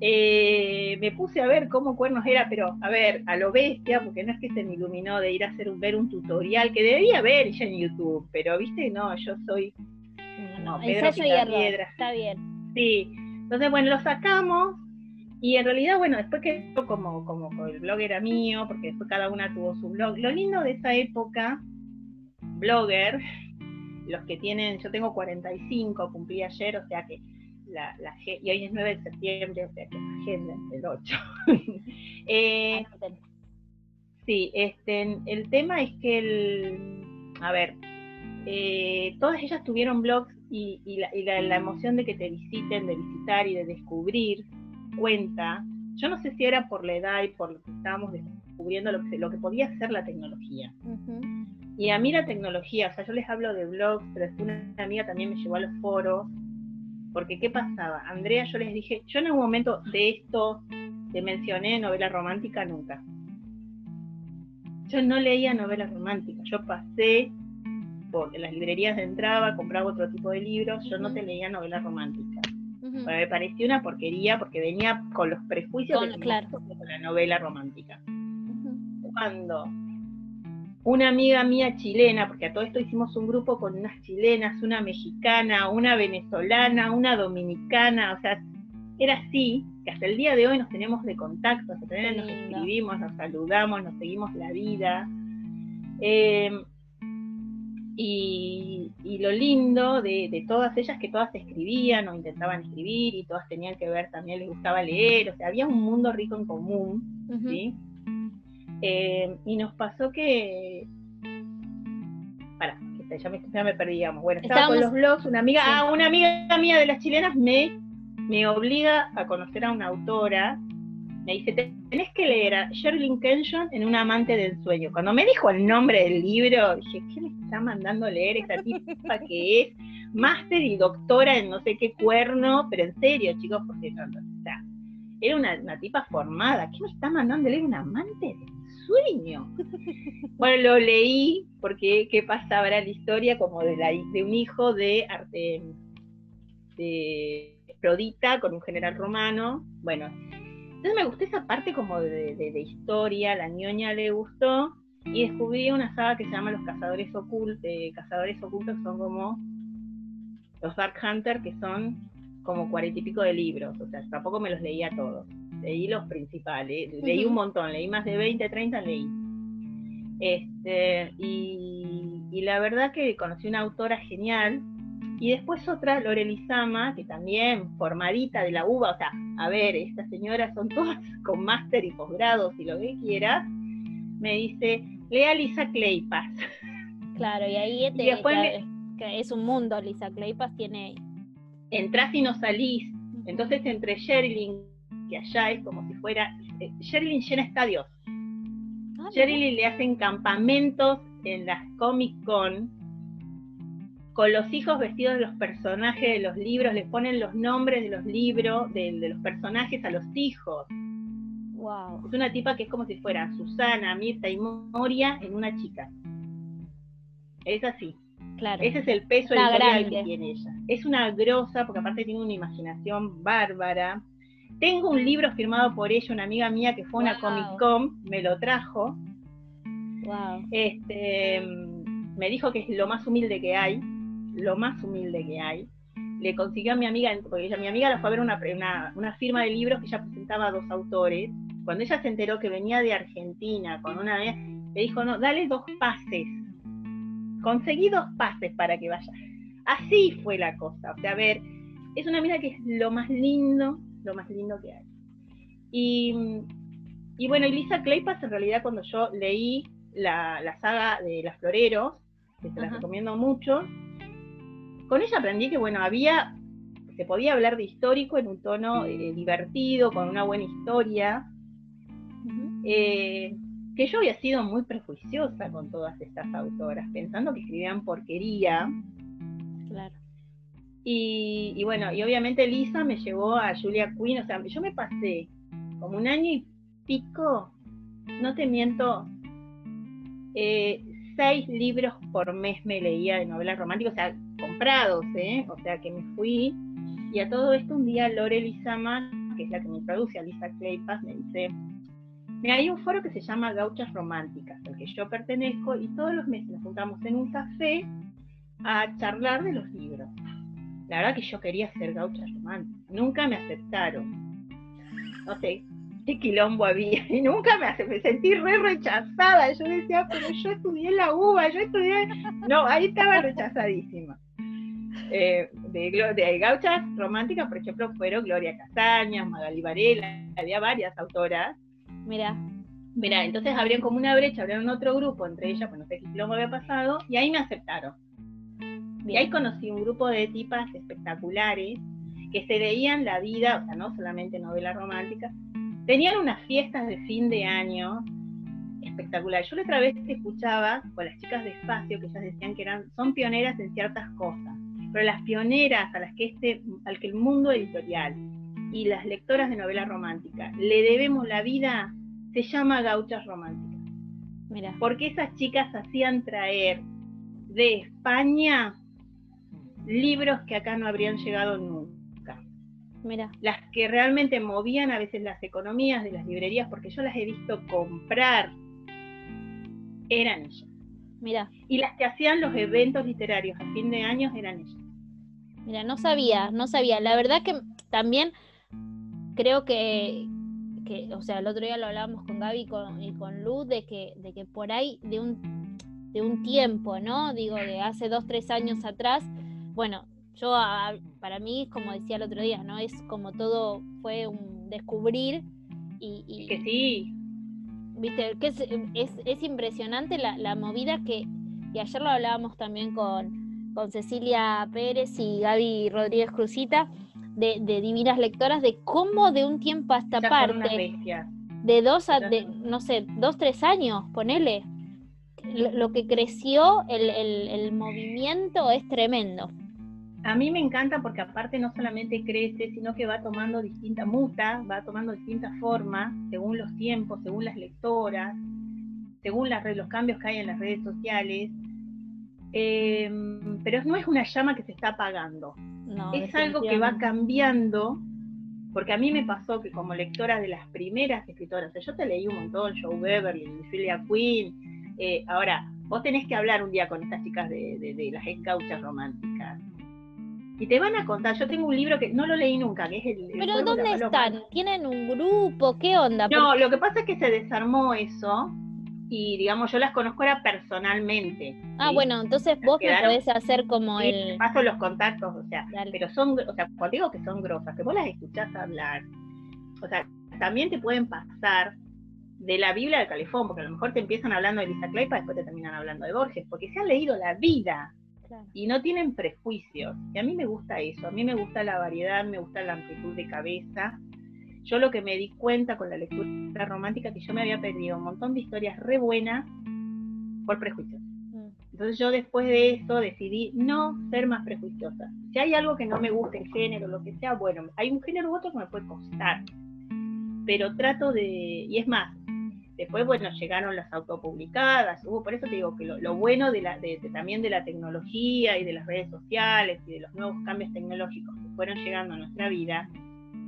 eh, me puse a ver cómo cuernos era, pero a ver, a lo bestia, porque no es que se me iluminó de ir a hacer un, ver un tutorial que debía ver ya en YouTube, pero viste, no, yo soy no, Pedro piedra. Está bien. Sí, entonces bueno, lo sacamos y en realidad, bueno, después que como, como el blog era mío, porque después cada una tuvo su blog, lo lindo de esa época, blogger, los que tienen, yo tengo 45, cumplí ayer, o sea que la, la, y hoy es 9 de septiembre, o sea que agenda el 8. *laughs* eh, sí, este, el tema es que el, a ver, eh, todas ellas tuvieron blogs y, la, emoción de que te visiten, de visitar y de descubrir cuenta. Yo no sé si era por la edad y por lo que estábamos descubriendo lo que, lo que podía hacer la tecnología. Y a mí la tecnología, o sea, yo les hablo de blogs, pero después una amiga también me llevó a los foros, porque ¿qué pasaba? Andrea, yo les dije, yo en un momento de esto te mencioné novela romántica nunca. Yo no leía novela romántica, yo pasé por las librerías de entraba, compraba otro tipo de libros, yo no te leía novela romántica. Me parecía una porquería porque venía con los prejuicios de la novela romántica. Cuando una amiga mía chilena, porque a todo esto hicimos un grupo con unas chilenas, una mexicana, una venezolana, una dominicana, o sea, era así, que hasta el día de hoy nos tenemos de contacto, nos escribimos, nos saludamos, nos seguimos la vida. Em, y, lo lindo de, todas ellas, que todas escribían o intentaban escribir y todas tenían que ver, también les gustaba leer, o sea, había un mundo rico en común, ¿sí? Eh, y nos pasó que. Para, ya me, ya me perdíamos. Bueno, estaba con los blogs, una amiga, ah, una amiga mía de las chilenas me, me obliga a conocer a una autora. Me dice, tenés que leer a Sherlyn Kenyon en Un amante del sueño. Cuando me dijo el nombre del libro, dije, ¿qué me está mandando a leer esta tipa que es máster y doctora en no sé qué cuerno? Pero en serio, chicos, porque no, o sea, era una, una, tipa formada. ¿Qué me está mandando a leer un amante del sueño. Bueno, lo leí porque qué pasaba era la historia como de, la, de un hijo de arte de Prodita con un general romano. Bueno, entonces me gustó esa parte como de, historia, la ñoña le gustó y descubrí una saga que se llama Los Cazadores Ocultos, Cazadores Ocultos son como los Dark Hunter que son como cuarenta y pico de libros, o sea, tampoco me los leía todos leí los principales, leí un montón, leí más de 20, 30, leí. Este, y, la verdad que conocí una autora genial, y después otra, Lorel Izama, que también formadita de la UBA, o sea, a ver, estas señoras son todas *laughs* con máster y posgrado, si lo que quieras, me dice, lea Lisa Claypas. Claro, y ahí te, después es un mundo, Lisa Claypas tiene... Entrás y no salís. Entonces entre Sherilyn, que allá es como si fuera. Eh, Sherilyn llena estadios. Ah, Sherilyn le hacen campamentos en las Comic Con con los hijos vestidos de los personajes de los libros, les ponen los nombres de los libros, de, los personajes a los hijos. Wow. Es una tipa que es como si fuera Susana, Mirta y Moria en una chica. Es así. Claro. Ese es el peso editorial que tiene ella. Es una grosa, porque aparte tiene una imaginación bárbara. Tengo un libro firmado por ella, una amiga mía que fue a una Comic Con, me lo trajo. Este, me dijo que es lo más humilde que hay, lo más humilde que hay. Le consiguió a mi amiga, porque ella, mi amiga la fue a ver una, una, firma de libros que ella presentaba a dos autores. Cuando ella se enteró que venía de Argentina con una le dijo, no, dale dos pases. Conseguí dos pases para que vaya. Así fue la cosa. O sea, a ver, es una amiga que es lo más lindo, lo más lindo que hay. Y, y bueno, Elisa Claypas en realidad cuando yo leí la, saga de Las Floreros, que se la recomiendo mucho, con ella aprendí que bueno, había, se podía hablar de histórico en un tono eh, divertido, con una buena historia, eh, que yo había sido muy prejuiciosa con todas estas autoras, pensando que escribían porquería. Y, bueno, y obviamente Lisa me llevó a Julia Quinn, o sea, yo me pasé como un año y pico, no te miento, eh, seis libros por mes me leía de novelas románticas, o sea, comprados, ¿eh? O sea, que me fui. Y a todo esto un día Lore Lizama, que es la que me traduce a Lisa Claypas, me dice, me hay un foro que se llama Gauchas Románticas, al que yo pertenezco, y todos los meses nos juntamos en un café a charlar de los libros. La verdad que yo quería ser gaucha romántica. Nunca me aceptaron. No sé qué quilombo había. *laughs* Y nunca me, me sentí re rechazada. Yo decía, pero yo estudié la UBA, yo estudié. *laughs* No, ahí estaba rechazadísima. Eh, de, de, gauchas románticas, por ejemplo, fueron Gloria Castañas, Magali Varela, había varias autoras. Mira. Mira, entonces abrían como una brecha, abrieron otro grupo, entre ellas, pues no sé qué quilombo había pasado, y ahí me aceptaron Y ahí conocí un grupo de tipas espectaculares que se veían la vida, o sea, no solamente novela romántica, tenían unas fiestas de fin de año espectaculares. Yo la otra vez escuchaba con las chicas de espacio que ellas decían que eran, son pioneras en ciertas cosas, pero las pioneras a las que este, al que el mundo editorial y las lectoras de novela romántica le debemos la vida se llama gauchas románticas. Mira. Porque esas chicas hacían traer de España libros que acá no habrían llegado nunca. Mira. Las que realmente movían a veces las economías de las librerías, porque yo las he visto comprar, eran ellas. Mira. Y las que hacían los eventos literarios a fin de años eran ellas. Mira, no sabía, no sabía. La verdad que también creo que, o sea, el otro día lo hablábamos con Gaby y con, y con Luz, de que, de que por ahí, de un, de un tiempo, ¿no? Digo, de hace dos, tres años atrás, bueno, yo para mí, como decía el otro día, ¿no? Es como todo fue un descubrir y... que sí. Viste, que es, es, impresionante la, la, movida que, y ayer lo hablábamos también con, con Cecilia Pérez y Gaby Rodríguez Cruzita, de, divinas lectoras, de cómo de un tiempo a esta parte, de dos a, de, no sé, dos, tres años, ponele, lo, que creció el, movimiento es tremendo. A mí me encanta porque aparte no solamente crece, sino que va tomando distintas mutas, va tomando distintas formas según los tiempos, según las lectoras, según las, los cambios que hay en las redes sociales. Em, pero no es una llama que se está apagando. es algo que va cambiando, porque a mí me pasó que como lectora de las primeras escritoras, yo te leí un montón, Joe Beverly, Julia Quinn, eh, ahora, vos tenés que hablar un día con estas chicas de, las escauchas románticas. Y te van a contar, yo tengo un libro que no lo leí nunca, que es el... Pero ¿dónde están? ¿Tienen un grupo? ¿Qué onda? No, lo que pasa es que se desarmó eso y digamos yo las conozco ahora personalmente. Ah, bueno, entonces vos me podés hacer como el... Paso los contactos, o sea, pero son, o sea, cuando digo que son grosas, que vos las escuchás hablar, o sea, también te pueden pasar de la Biblia del Califón, porque a lo mejor te empiezan hablando de Lisa Claypa, después te terminan hablando de Borges, porque se han leído la vida y no tienen prejuicios. Y a mí me gusta eso, a mí me gusta la variedad, me gusta la amplitud de cabeza. Yo lo que me di cuenta con la lectura romántica que yo me había perdido un montón de historias re buenas por prejuicios. Mm. Entonces yo después de eso decidí no ser más prejuiciosa. Si hay algo que no me gusta en género, lo que sea, bueno, hay un género u otro que me puede costar. Pero trato de, y es más, Después, bueno, llegaron las autopublicadas, hubo, por eso te digo que lo, bueno de la, también de la tecnología y de las redes sociales y de los nuevos cambios tecnológicos que fueron llegando a nuestra vida,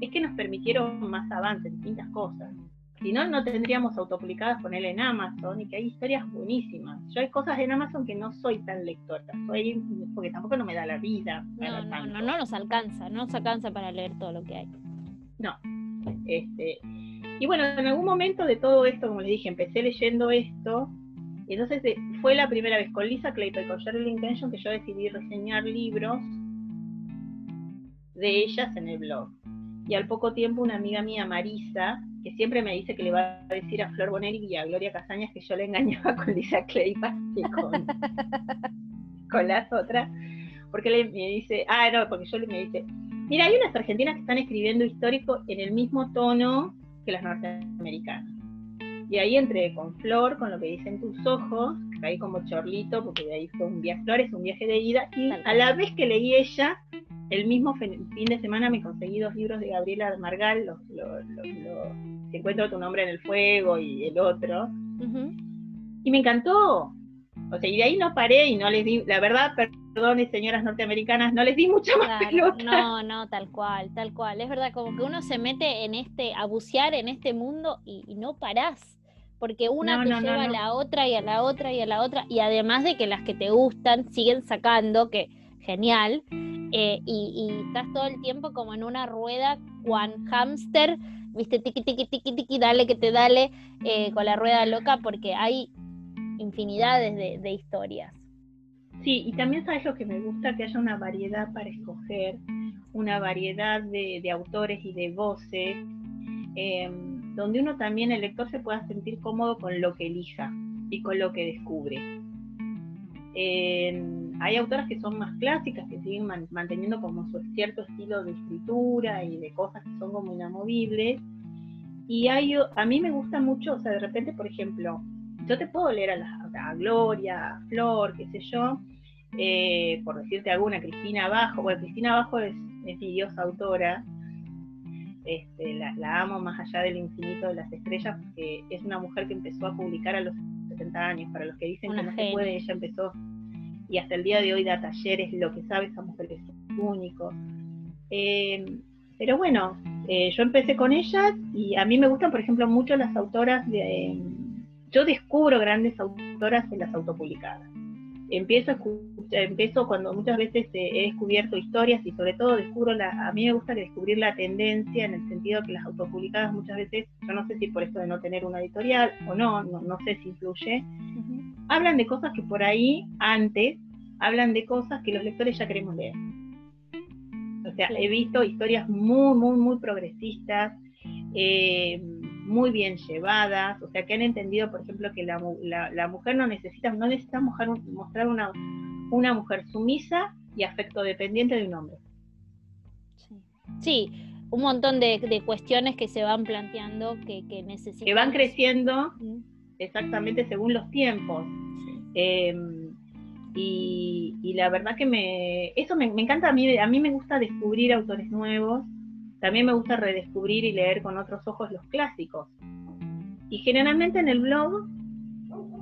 es que nos permitieron más avances, distintas cosas. Si no, no tendríamos autopublicadas ponerle en Amazon y que hay historias buenísimas. Yo hay cosas en Amazon que no soy tan lectora, soy, porque tampoco no me da la vida. No, no, no, no nos alcanza, no nos alcanza para leer todo lo que hay. No. Este, y bueno, en algún momento de todo esto, como les dije, empecé leyendo esto. Y entonces eh, fue la primera vez con Lisa Clayper, con Shirley Intention, que yo decidí reseñar libros de ellas en el blog. Y al poco tiempo una amiga mía, Marisa, que siempre me dice que le va a decir a Flor Bonelli y a Gloria Casañas que yo le engañaba *laughs* con Lisa y con, *laughs* con las otras, porque le, me dice, ah, no, porque yo le me dice, mira, hay unas argentinas que están escribiendo histórico en el mismo tono que las norteamericanas. Y ahí entré con Flor, con lo que dicen tus ojos, caí como chorlito, porque de ahí fue un viaje, Flores, un viaje de ida, y a la vez que leí ella, el mismo fin de semana me conseguí dos libros de Gabriela Margal, los, Si encuentro tu nombre en el fuego y el otro, y me encantó. O sea, y de ahí no paré y no les di, la verdad, perdón, señoras norteamericanas, no les di mucha más pelota. No, no, tal cual, tal cual. Es verdad, como que uno se mete en este, a bucear en este mundo y, no parás. Porque una te lleva a la otra y a la otra y a la otra. Y además de que las que te gustan siguen sacando, que genial. Eh, y, estás todo el tiempo como en una rueda, Juan Hamster, viste, tiki, tiki, tiki, tiki, dale que te dale, eh, con la rueda loca, porque hay infinidades de historias. Sí, y también sabes lo que me gusta, que haya una variedad para escoger, una variedad de, autores y de voces, em, donde uno también, el lector, se pueda sentir cómodo con lo que elija y con lo que descubre. hay autoras que son más clásicas, que siguen manteniendo como su cierto estilo de escritura y de cosas que son como inamovibles. Y hay, a mí me gusta mucho, o sea, de repente, por ejemplo, yo te puedo leer a, la, Gloria, a Flor, qué sé yo, eh, por decirte alguna, Cristina Abajo, bueno, Cristina Abajo es, mi diosa autora, este, la, amo más allá del infinito de las estrellas, porque es una mujer que empezó a publicar a los 70 años, para los que dicen que no se puede, ella empezó y hasta el día de hoy da talleres, lo que sabe esa mujer es único. Eh, pero bueno, eh, yo empecé con ellas y a mí me gustan, por ejemplo, mucho las autoras de... yo descubro grandes autoras en las autopublicadas. Empiezo, empiezo cuando muchas veces he descubierto historias y sobre todo descubro la, a mí me gusta descubrir la tendencia en el sentido que las autopublicadas muchas veces, yo no sé si por esto de no tener una editorial o no, no, sé si influye, hablan de cosas que por ahí antes hablan de cosas que los lectores ya queremos leer. O sea, he visto historias muy, muy, muy progresistas, eh, muy bien llevadas, o sea, que han entendido, por ejemplo, que la, mujer no necesita, no necesita mostrar una, una mujer sumisa y afecto dependiente de un hombre. Sí, un montón de, cuestiones que se van planteando que, que necesitan. Que van creciendo exactamente según los tiempos. Em, y, la verdad que me, eso me, encanta a mí, a mí me gusta descubrir autores nuevos, también me gusta redescubrir y leer con otros ojos los clásicos. Y generalmente en el blog,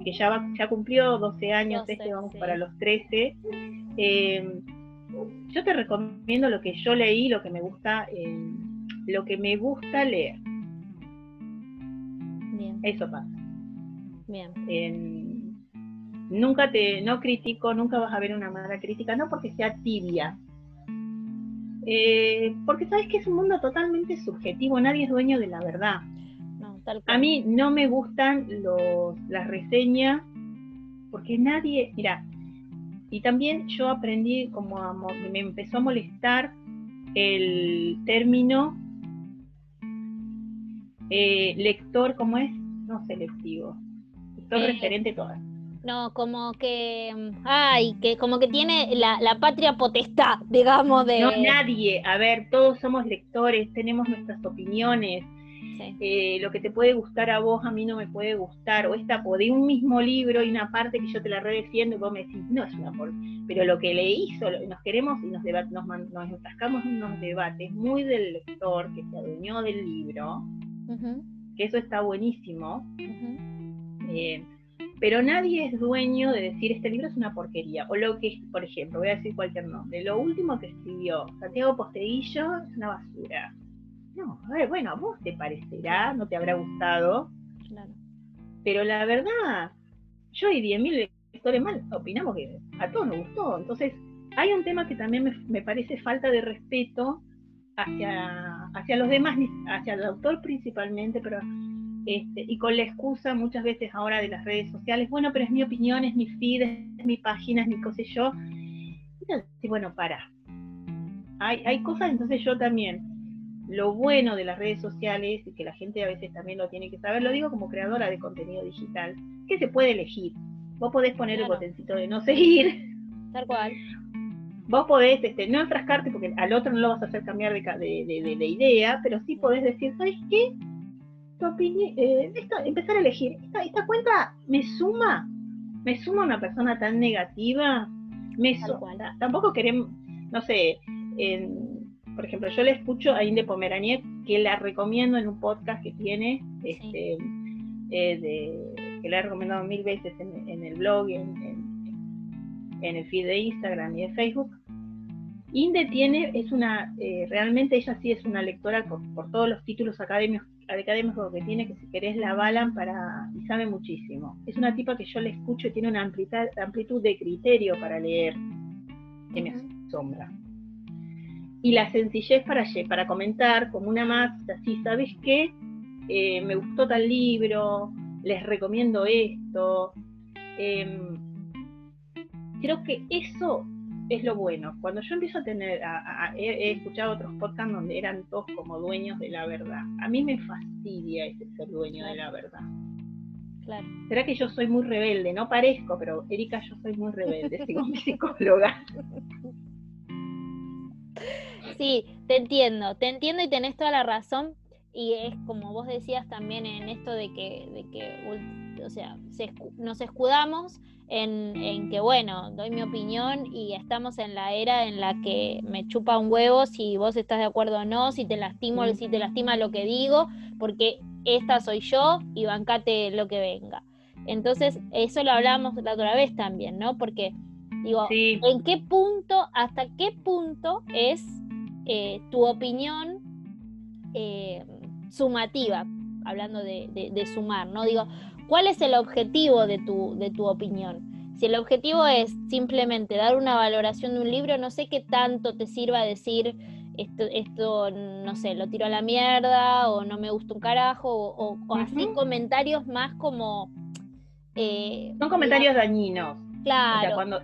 que ya, ya cumplió 12 años, este vamos para los 13, em, yo te recomiendo lo que yo leí, lo que me gusta, em, lo que me gusta leer. Bien. Eso pasa. Bien. Nunca te, no critico, nunca vas a ver una mala crítica, no porque sea tibia, eh, porque sabes que es un mundo totalmente subjetivo, nadie es dueño de la verdad. a mí no me gustan los, las reseñas, porque nadie, mira, y también yo aprendí como me empezó a molestar el término eh, lector, ¿cómo es? No selectivo, lector eh, referente todas. No, como que, mm, ay, que como que tiene la, patria potestad, digamos, de... No, nadie, a ver, todos somos lectores, tenemos nuestras opiniones, eh, lo que te puede gustar a vos, a mí no me puede gustar, o esta, de un mismo libro y una parte que yo te la redefiendo y vos me decís, no es una por... Pero lo que le hizo, nos queremos y nos, nos, nos atascamos en unos debates muy del lector que se adueñó del libro, que eso está buenísimo pero nadie es dueño de decir este libro es una porquería. O lo que, por ejemplo, voy a decir cualquier nombre, lo último que escribió Santiago Posteguillo es una basura. No, a ver, bueno, a vos te parecerá, no te habrá gustado. Claro. Pero la verdad, yo y 10.000 lectores mal opinamos que a todos nos gustó. Entonces, hay un tema que también me, me parece falta de respeto hacia, hacia los demás, hacia el autor principalmente, pero este, y con la excusa muchas veces ahora de las redes sociales, bueno, pero es mi opinión, es mi feed, es mi página, es mi cosa y yo. Y bueno, para. Hay, hay cosas, entonces yo también, lo bueno de las redes sociales, y que la gente a veces también lo tiene que saber, lo digo como creadora de contenido digital, que se puede elegir. Vos podés poner el botoncito de no seguir. Tal cual. Vos podés este, no enfrascarte porque al otro no lo vas a hacer cambiar de, de, de idea, pero sí podés decir, ¿sabes qué? Eh, empezar a elegir, ¿esta, cuenta me suma? ¿Me suma una persona tan negativa? Me Tampoco queremos, no sé, por ejemplo, yo le escucho a Inde Pomeraniec, que la recomiendo en un podcast que tiene, este, eh, que la he recomendado mil veces en, el blog, en, en, el feed de Instagram y de Facebook. Inde tiene, es una, eh, realmente ella sí es una lectora por, por todos los títulos académicos académico que tiene, que si querés la avalan para, y sabe muchísimo. Es una tipa que yo le escucho y tiene una amplitud, amplitud de criterio para leer, que me asombra. Y la sencillez para, para comentar, como una más, así, ¿sabes qué? Eh, me gustó tal libro, les recomiendo esto. Em, creo que eso es lo bueno. Cuando yo empiezo a tener, he, escuchado otros podcasts donde eran todos como dueños de la verdad. A mí me fastidia ese ser dueño de la verdad. Claro. ¿Será que yo soy muy rebelde? No parezco, pero Erika, yo soy muy rebelde, *laughs* sigo mi psicóloga. Sí, te entiendo, te entiendo y tenés toda la razón. Y es como vos decías también en esto de que, de que o sea, nos escudamos en, que, bueno, doy mi opinión y estamos en la era en la que me chupa un huevo si vos estás de acuerdo o no, si te lastimo, si te lastima lo que digo, porque esta soy yo y bancate lo que venga. Entonces, eso lo hablamos la otra vez también, ¿no? Porque, digo, ¿en qué punto, hasta qué punto es eh, tu opinión eh, sumativa? Hablando de, sumar, ¿no? Digo, ¿cuál es el objetivo de tu, de tu opinión? Si el objetivo es simplemente dar una valoración de un libro, no sé qué tanto te sirva decir esto, esto, no sé, lo tiro a la mierda o no me gusta un carajo o, así comentarios más como... Eh, Son comentarios dañinos. Claro.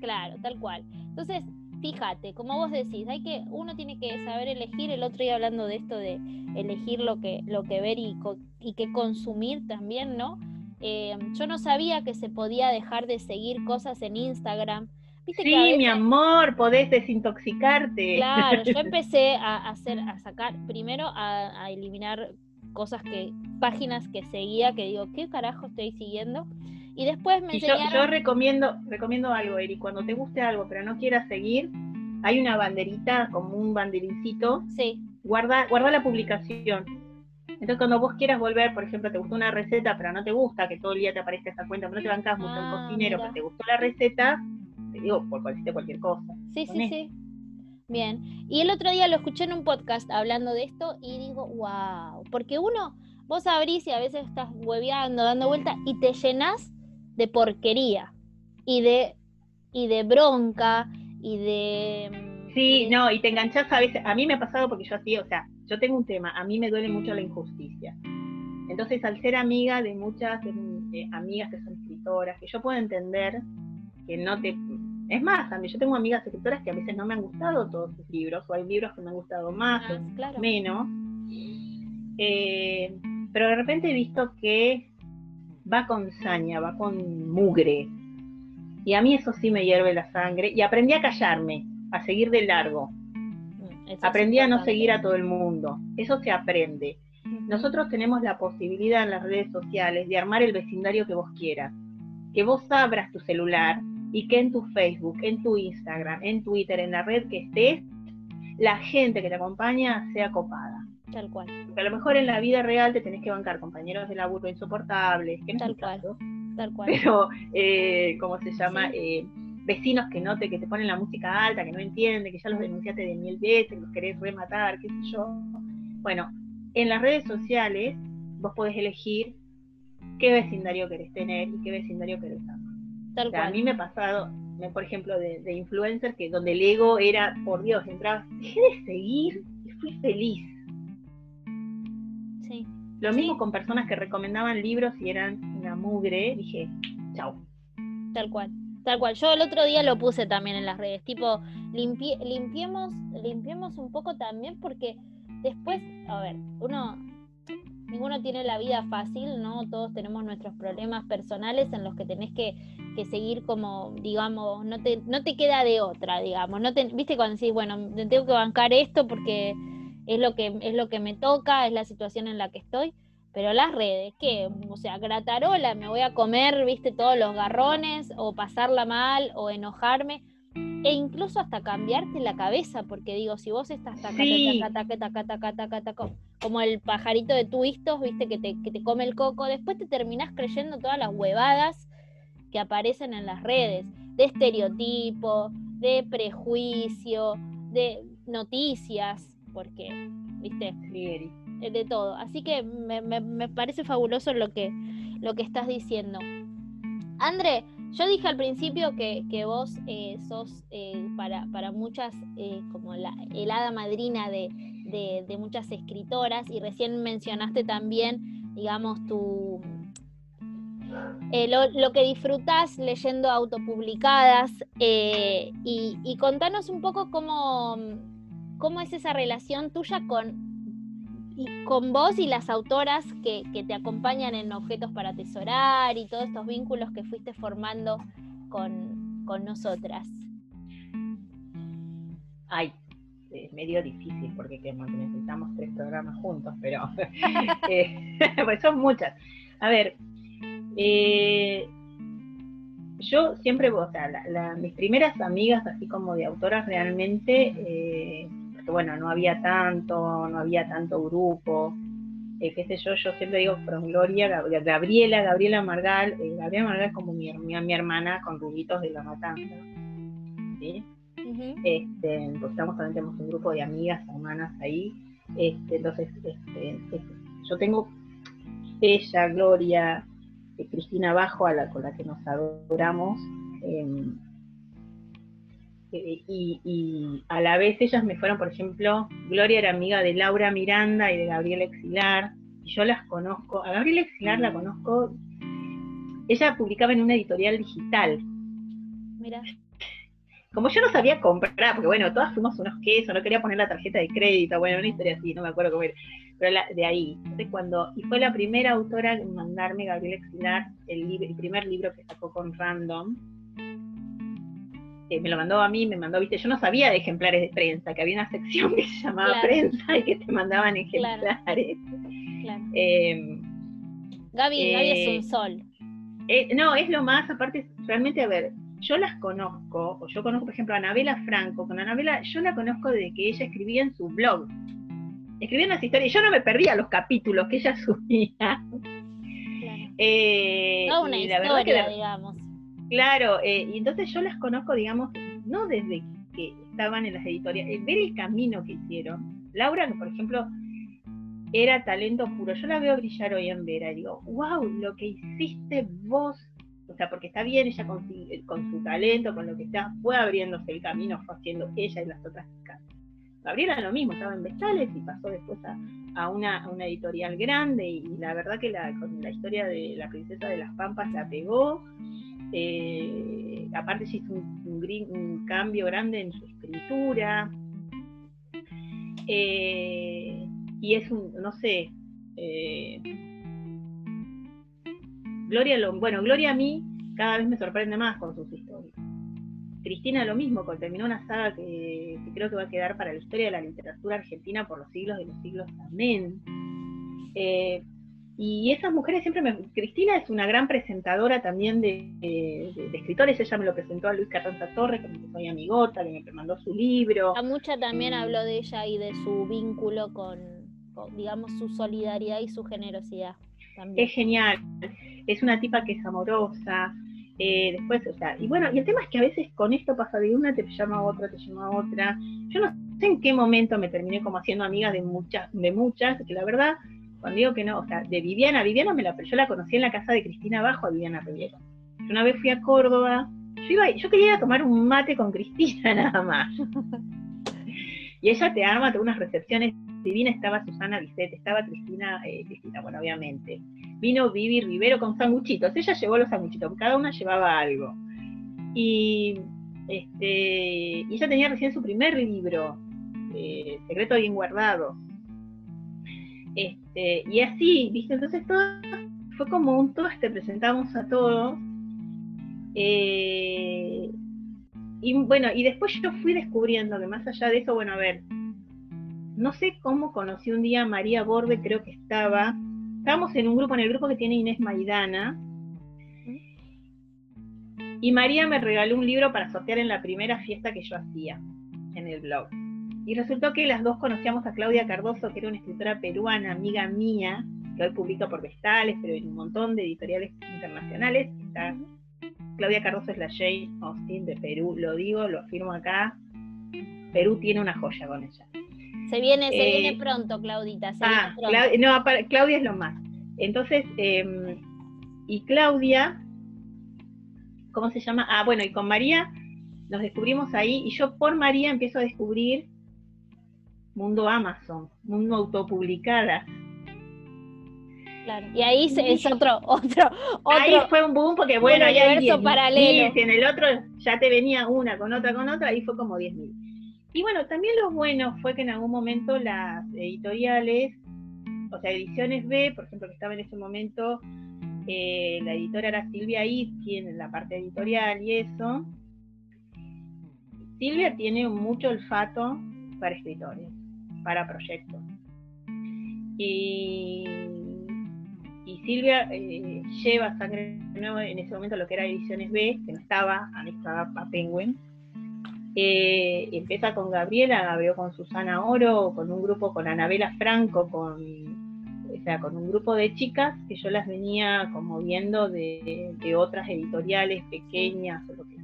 Claro, tal cual. Entonces, fíjate, como vos decís, hay que, uno tiene que saber elegir, el otro día hablando de esto de elegir lo que, lo que ver y, y qué consumir también, ¿no? Eh, yo no sabía que se podía dejar de seguir cosas en Instagram sí, mi amor, podés desintoxicarte. Claro, yo *laughs* empecé a hacer, a sacar, primero a, eliminar cosas que, páginas que seguía, que digo, ¿qué carajo estoy siguiendo? Y después me enseñaron... yo, recomiendo, recomiendo algo, Eri, cuando te guste algo pero no quieras seguir, hay una banderita, como un banderincito. Sí. Guarda, guarda la publicación. Entonces cuando vos quieras volver, por ejemplo, te gustó una receta, pero no te gusta que todo el día te aparezca esa cuenta, pero no te bancas mucho en ah, cocinero, pero te gustó la receta, digo, por cualquier cosa. Sí, sí, sí. Bien. Y el otro día lo escuché en un podcast hablando de esto y digo, wow, porque uno, vos abrís y a veces estás hueveando, dando vuelta y te llenas de porquería y de, y de bronca y de... Sí, no, y te enganchás a veces, a mí me ha pasado porque yo así, o sea, yo tengo un tema, a mí me duele mucho la injusticia. Entonces, al ser amiga de muchas amigas que son escritoras, que yo puedo entender que no te... Es más, también yo tengo amigas escritoras que a veces no me han gustado todos sus libros, o hay libros que me han gustado más ah, o menos. Eh, pero de repente he visto que va con saña, va con mugre. Y a mí eso sí me hierve la sangre. Y aprendí a callarme, a seguir de largo. Mm, aprendí a no seguir a todo el mundo. Eso se aprende. Nosotros tenemos la posibilidad en las redes sociales de armar el vecindario que vos quieras. Que vos abras tu celular y que en tu Facebook, en tu Instagram, en Twitter, en la red que estés, la gente que te acompaña sea copada. Tal cual. Porque a lo mejor en la vida real te tenés que bancar compañeros de laburo insoportables, que no Tal cual. Tal cual. Pero, eh, ¿cómo se llama? Eh, vecinos que note que te ponen la música alta, que no entienden, que ya los denunciaste de mil veces, que los querés rematar, qué sé yo. Bueno, en las redes sociales vos podés elegir qué vecindario querés tener y qué vecindario querés amar. A mí me ha pasado, por ejemplo, de, de, influencer, que donde el ego era, por Dios, entraba, dejé de seguir y fui feliz. Sí. Lo mismo con personas que recomendaban libros y eran una mugre, dije, chao. Tal cual. Tal cual, yo el otro día lo puse también en las redes, tipo, limpiemos, limpiemos un poco también porque después, a ver, uno ninguno tiene la vida fácil, ¿no? Todos tenemos nuestros problemas personales en los que tenés que, seguir como, digamos, no te, no te queda de otra, digamos. No te, Viste cuando decís, bueno, tengo que bancar esto porque es lo que, es lo que me toca, es la situación en la que estoy. Pero las redes, ¿qué? O sea, gratarola, me voy a comer, viste, todos los garrones, o pasarla mal, o enojarme e incluso hasta cambiarte la cabeza, porque digo, si vos estás como el pajarito de twistos, viste, que te, que te come el coco, después te terminás creyendo todas las huevadas que aparecen en las redes, de estereotipo, de prejuicio, de noticias, porque, viste, de todo. Así que me, me, parece fabuloso lo que, lo que estás diciendo. André, yo dije al principio que, vos eh, sos eh, para, para, muchas eh, como la helada madrina de, muchas escritoras y recién mencionaste también, digamos, tu, lo, que disfrutás leyendo autopublicadas y, y, contanos un poco cómo, cómo es esa relación tuya con y con vos y las autoras que, que, te acompañan en Objetos para Atesorar y todos estos vínculos que fuiste formando con, con nosotras. Ay, es medio difícil porque necesitamos tres programas juntos, pero *laughs* eh, *laughs* pues son muchas. A ver, eh, yo siempre, o sea, mis primeras amigas, así como de autoras realmente, eh, porque bueno, no había tanto, no había tanto grupo, qué sé yo, yo siempre digo con Gloria, Gabriela, Gabriela Margal, Gabriela Margal es como mi, mi, hermana con rubitos de la matanza, ¿sí? este, pues estamos también tenemos un grupo de amigas, hermanas ahí. Este, entonces, este, yo tengo ella, Gloria, eh, Cristina Bajo, a la, con la que nos adoramos. Y, a la vez ellas me fueron, por ejemplo, Gloria era amiga de Laura Miranda y de Gabriela Exilar, y yo las conozco, a Gabriela Exilar la conozco, ella publicaba en una editorial digital. Mira como yo no sabía comprar, porque bueno, todas fuimos unos quesos, no quería poner la tarjeta de crédito, bueno, una historia así, no me acuerdo cómo era, pero de ahí. Entonces cuando, y fue la primera autora en mandarme, Gabriela Exilar, el, el primer libro que sacó con Random, eh, me lo mandó a mí, me mandó, viste, yo no sabía de ejemplares de prensa, que había una sección que se llamaba prensa y que te mandaban ejemplares. Claro. Em, Gaby, Gaby es un eh, sol. Eh, no, es lo más, aparte, realmente, a ver, yo las conozco, o yo conozco, por ejemplo, a Anabela Franco. Con Anabela, yo la conozco desde que ella escribía en su blog. Escribía unas historias, yo no me perdía los capítulos que ella *laughs* subía. Claro. Eh, una historia, digamos. Claro, eh, y entonces yo las conozco, digamos, no desde que estaban en las editoriales, ver el camino que hicieron. Laura, por ejemplo, era talento puro. Yo la veo brillar hoy en Vera y digo, wow, lo que hiciste vos o sea, porque está bien ella con, su talento, con lo que está, fue abriéndose el camino, fue haciendo ella y las otras chicas. Gabriela lo mismo, estaba en Vestales y pasó después a, una, editorial grande y, la verdad que la, con la historia de la princesa de las Pampas la pegó. Eh, aparte se hizo un, cambio grande en su escritura. Eh, y es un, no sé, eh, Gloria, lo, bueno, Gloria a mí cada vez me sorprende más con sus historias. Cristina lo mismo, terminó una saga que, creo que va a quedar para la historia de la literatura argentina por los siglos de los siglos también. Eh, y esas mujeres siempre me... Cristina es una gran presentadora también de, escritores, ella me lo presentó a Luis Carranza Torres, que soy amigota, que me mandó su libro. A mucha también habló de ella y de su vínculo con, digamos, su solidaridad y su generosidad. Es genial, es una tipa que es amorosa. Eh, después, o sea, y bueno, y el tema es que a veces con esto pasa de una, te llama a otra, te llama a otra. Yo no sé en qué momento me terminé como haciendo amiga de muchas, de muchas, que la verdad, cuando digo que no, o sea, de Viviana, Viviana me la, yo la conocí en la casa de Cristina Bajo a Viviana Riviero. Yo una vez fui a Córdoba, yo iba, yo quería ir a tomar un mate con Cristina *laughs* nada más. y ella te arma unas recepciones divina, estaba Susana Bisset, estaba Cristina, eh, Cristina, bueno, obviamente. Vino Vivi Rivero con sanguchitos, ella llevó los sanguchitos, cada una llevaba algo. Y, este, ella tenía recién su primer libro, eh, Secreto bien guardado. Este, y así, ¿viste? Entonces todo fue como un todo, te presentamos a todos. Eh, y bueno, y después yo fui descubriendo que más allá de eso, bueno, a ver, no sé cómo conocí un día a María Borde, creo que estaba, estábamos en un grupo, en el grupo que tiene Inés Maidana, y María me regaló un libro para sortear en la primera fiesta que yo hacía en el blog. Y resultó que las dos conocíamos a Claudia Cardoso, que era una escritora peruana, amiga mía, que hoy publica por Vestales, pero en un montón de editoriales internacionales. Claudia Cardoso es la Jane Austen de Perú, lo digo, lo afirmo acá. Perú tiene una joya con ella. Se viene, se viene eh, pronto, Claudita. ah, no, Claudia es lo más. Entonces, em, y Claudia, ¿cómo se llama? Ah, bueno, y con María nos descubrimos ahí, y yo por María empiezo a descubrir Mundo Amazon, Mundo Autopublicada. Claro, y ahí es otro, otro, *laughs* otro. Ahí fue un boom porque bueno, hay universo paralelo. en el otro ya te venía una con otra con otra, ahí fue como 10.000. Y bueno, también lo bueno fue que en algún momento las editoriales o sea, Ediciones B, por ejemplo, que estaba en ese momento, eh, la editora era Silvia Iskin en la parte editorial y eso. Silvia tiene mucho olfato para escritores, para proyectos. Y, Silvia eh, lleva Sangre Nueva en ese momento lo que era Ediciones B, que no estaba, estaba a Penguin. Eh, empieza con Gabriela, veo con Susana Oro, con un grupo, con Anabela Franco, con, o sea, con un grupo de chicas que yo las venía como viendo de, otras editoriales pequeñas o lo que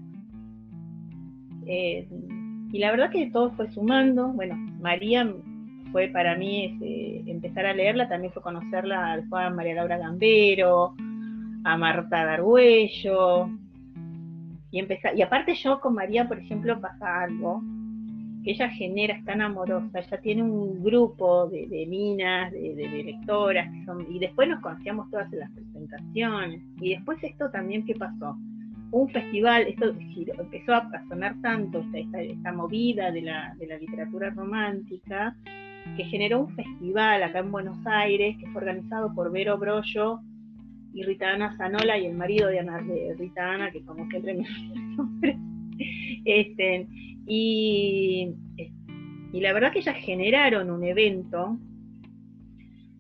eh, y la verdad que todo fue sumando. Bueno, María fue para mí este, empezar a leerla, también fue conocerla a María Laura Gambero, a Marta Dargüello. Y, empezar, y aparte yo con María, por ejemplo, pasa algo que ella genera, es tan amorosa, ella tiene un grupo de, minas, de, de, lectoras, y después nos conocíamos todas en las presentaciones. Y después esto también, ¿qué pasó? un festival, esto empezó a sonar tanto, esta, esta, movida de la, de la, literatura romántica, que generó un festival acá en Buenos Aires, que fue organizado por Vero Brollo y Rita Ana Zanola y el marido de, Ana, de Rita Ana, que como siempre me el nombre. *laughs* Este, y, y la verdad que ellas generaron un evento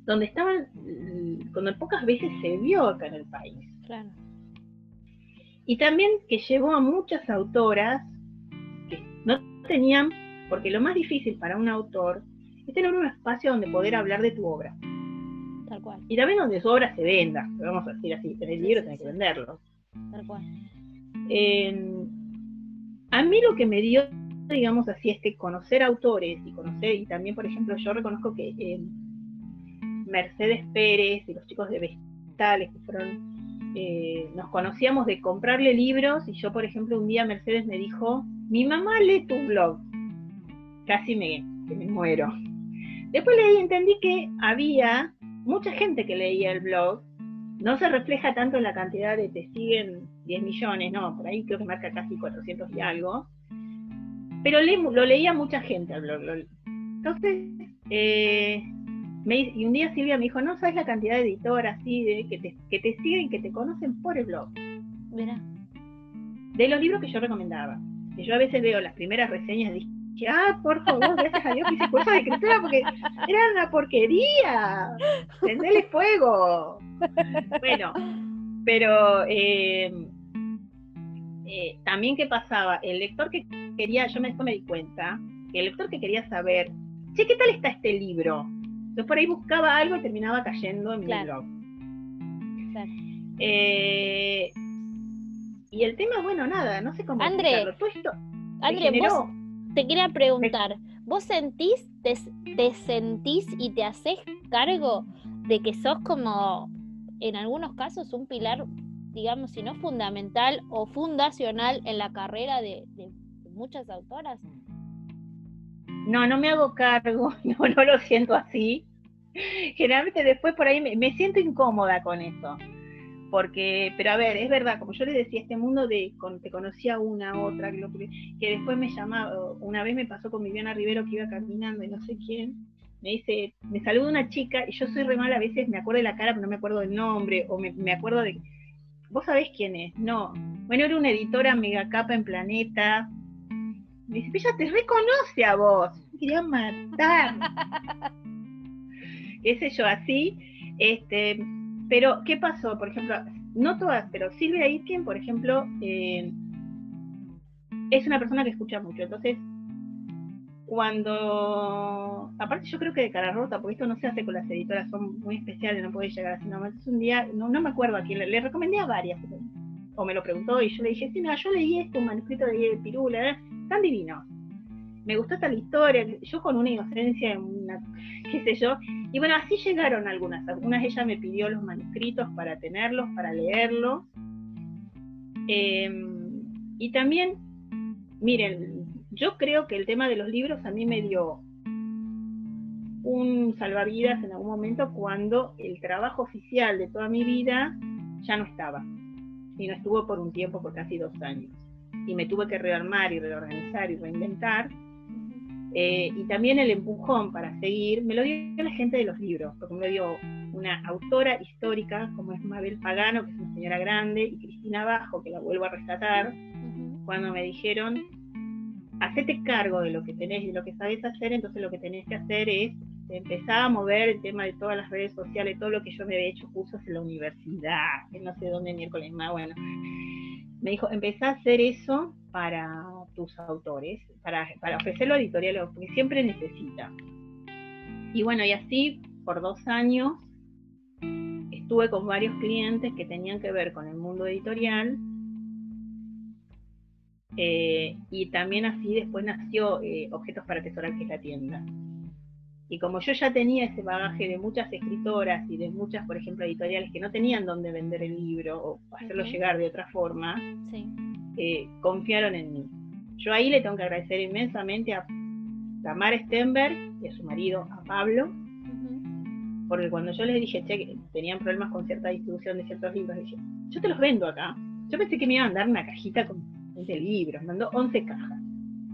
donde estaban, cuando pocas veces se vio acá en el país. Claro y también que llevó a muchas autoras que no tenían, porque lo más difícil para un autor es tener un espacio donde poder hablar de tu obra. Tal cual. Y también donde su obra se venda, vamos a decir así, tener libro, tenés que venderlo. Tal cual. a mí lo que me dio, digamos así, este conocer autores y conocer, y también, por ejemplo, yo reconozco que Mercedes Pérez y los chicos de Vestales, que fueron eh, nos conocíamos de comprarle libros y yo, por ejemplo, un día Mercedes me dijo, mi mamá lee tu blog. Casi me, me muero. Después leí y entendí que había mucha gente que leía el blog. No se refleja tanto en la cantidad de te siguen 10 millones, no, por ahí creo que marca casi 400 y algo. Pero lo leía mucha gente al blog. Entonces, eh, y un día Silvia me dijo, no sabes la cantidad de editoras así de, que, te, que te siguen, que te conocen por el blog. Mira. De los libros que yo recomendaba. Que yo a veces veo las primeras reseñas dije, ah, por favor, gracias a Dios que hice curso de escritura porque era una porquería. Tendele fuego. Bueno, pero eh, eh, también qué pasaba, el lector que quería, yo me, me di cuenta, que el lector que quería saber, che, ¿qué tal está este libro? Yo por ahí buscaba algo y terminaba cayendo en mi blog. Eh, y el tema, bueno, nada, no sé cómo André, André vos te quería preguntar, ¿vos sentís, te, sentís y te haces cargo de que sos como, en algunos casos, un pilar, digamos, si no fundamental o fundacional en la carrera de, de muchas autoras? No, no me hago cargo, *laughs* no, no lo siento así. Generalmente después por ahí me, siento incómoda con eso. Porque, pero a ver, es verdad, como yo les decía, este mundo de te conocía una, otra, que, después me llamaba, una vez me pasó con Viviana Rivero que iba caminando y no sé quién, me dice, me saluda una chica y yo soy re mal, a veces me acuerdo de la cara pero no me acuerdo del nombre, o me, me acuerdo de, ¿vos sabés quién es? No, bueno, era una editora mega capa en Planeta, me dice, ella te reconoce a vos. Me quería matar. *laughs* Sé yo, así. Este, pero, ¿qué pasó? Por ejemplo, no todas, pero Silvia Itkin, por ejemplo, eh, es una persona que escucha mucho. Entonces, cuando. Aparte, yo creo que de cara rota, porque esto no se hace con las editoras, son muy especiales, no puede llegar así nomás. un día, no, me acuerdo a quién, le, recomendé a varias, o me lo preguntó, y yo le dije, sí, mira, yo leí esto, un manuscrito de Pirula, ¿eh? tan divino. Me gustó tal historia, yo con una inocencia, qué sé yo. Y bueno, así llegaron algunas. Algunas ella me pidió los manuscritos para tenerlos, para leerlos. Em, y también, miren, yo creo que el tema de los libros a mí me dio un salvavidas en algún momento cuando el trabajo oficial de toda mi vida ya no estaba. Y no estuvo por un tiempo, por casi dos años y me tuve que rearmar y reorganizar y reinventar. Eh, y también el empujón para seguir me lo dio la gente de los libros, porque me lo dio una autora histórica como es Mabel Pagano, que es una señora grande, y Cristina Bajo, que la vuelvo a rescatar, cuando me dijeron, hacete cargo de lo que tenés y de lo que sabes hacer, entonces lo que tenés que hacer es empezar a mover el tema de todas las redes sociales, todo lo que yo me había hecho cursos en la universidad, que no sé dónde miércoles más, bueno. Me dijo, empezá a hacer eso para tus autores, para, para ofrecerlo a editoriales, porque siempre necesita. Y bueno, y así por dos años estuve con varios clientes que tenían que ver con el mundo editorial. Eh, y también así después nació eh, Objetos para Atesorar, que es la tienda. Y como yo ya tenía ese bagaje de muchas escritoras y de muchas, por ejemplo, editoriales que no tenían dónde vender el libro o hacerlo llegar de otra forma, eh, confiaron en mí. Yo ahí le tengo que agradecer inmensamente a Tamara Stenberg y a su marido, a Pablo, porque cuando yo les dije che, que tenían problemas con cierta distribución de ciertos libros, dije, yo te los vendo acá. Yo pensé que me iban a dar una cajita con 20 libros, mandó 11 cajas.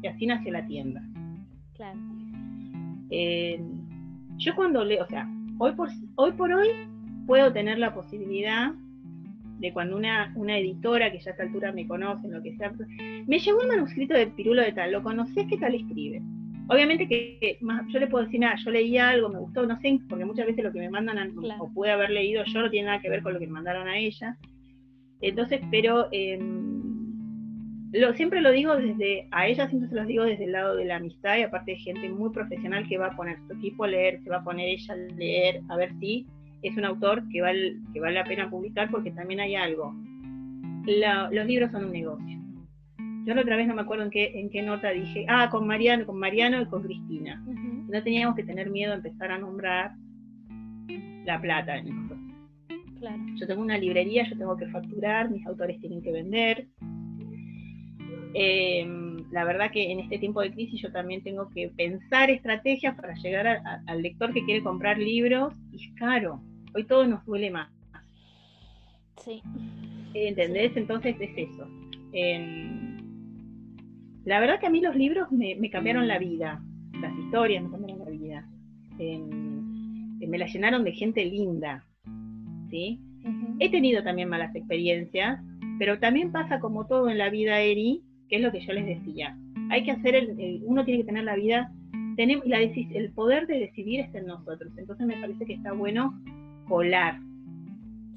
Y así nació la tienda. Claro. Eh, yo cuando leo, o sea, hoy por, hoy por hoy puedo tener la posibilidad de cuando una, una editora que ya a esta altura me conoce, lo que sea, me llegó un manuscrito de Pirulo de tal, ¿lo conoces? ¿Qué tal escribe? Obviamente que yo le puedo decir nada, yo leí algo, me gustó, no sé, porque muchas veces lo que me mandan o puede haber leído yo no tiene nada que ver con lo que me mandaron a ella. Entonces, pero eh, lo, siempre lo digo desde, a ella siempre se los digo desde el lado de la amistad y aparte de gente muy profesional que va a poner su equipo a leer, se va a poner ella a leer, a ver si es un autor que vale, que vale la pena publicar porque también hay algo. los libros son un negocio. Yo la otra vez no me acuerdo en qué, en qué nota dije, ah, con Mariano, con Mariano y con Cristina. No teníamos que tener miedo a empezar a nombrar la plata en esto. Claro. Yo tengo una librería, yo tengo que facturar, mis autores tienen que vender, Em, la verdad que en este tiempo de crisis yo también tengo que pensar estrategias para llegar al lector que quiere comprar libros y es caro. Hoy todo nos duele más. Sí. ¿Entendés? Entonces es eso. Em, la verdad que a mí los libros me, cambiaron la vida. Las historias me cambiaron la vida. Em, me la llenaron de gente linda. ¿sí? He tenido también malas experiencias, pero también pasa como todo en la vida, Eri, que es lo que yo les decía. Hay que hacer, el, uno tiene que tener la vida, tenemos la, el poder de decidir está en nosotros. Entonces me parece que está bueno colar.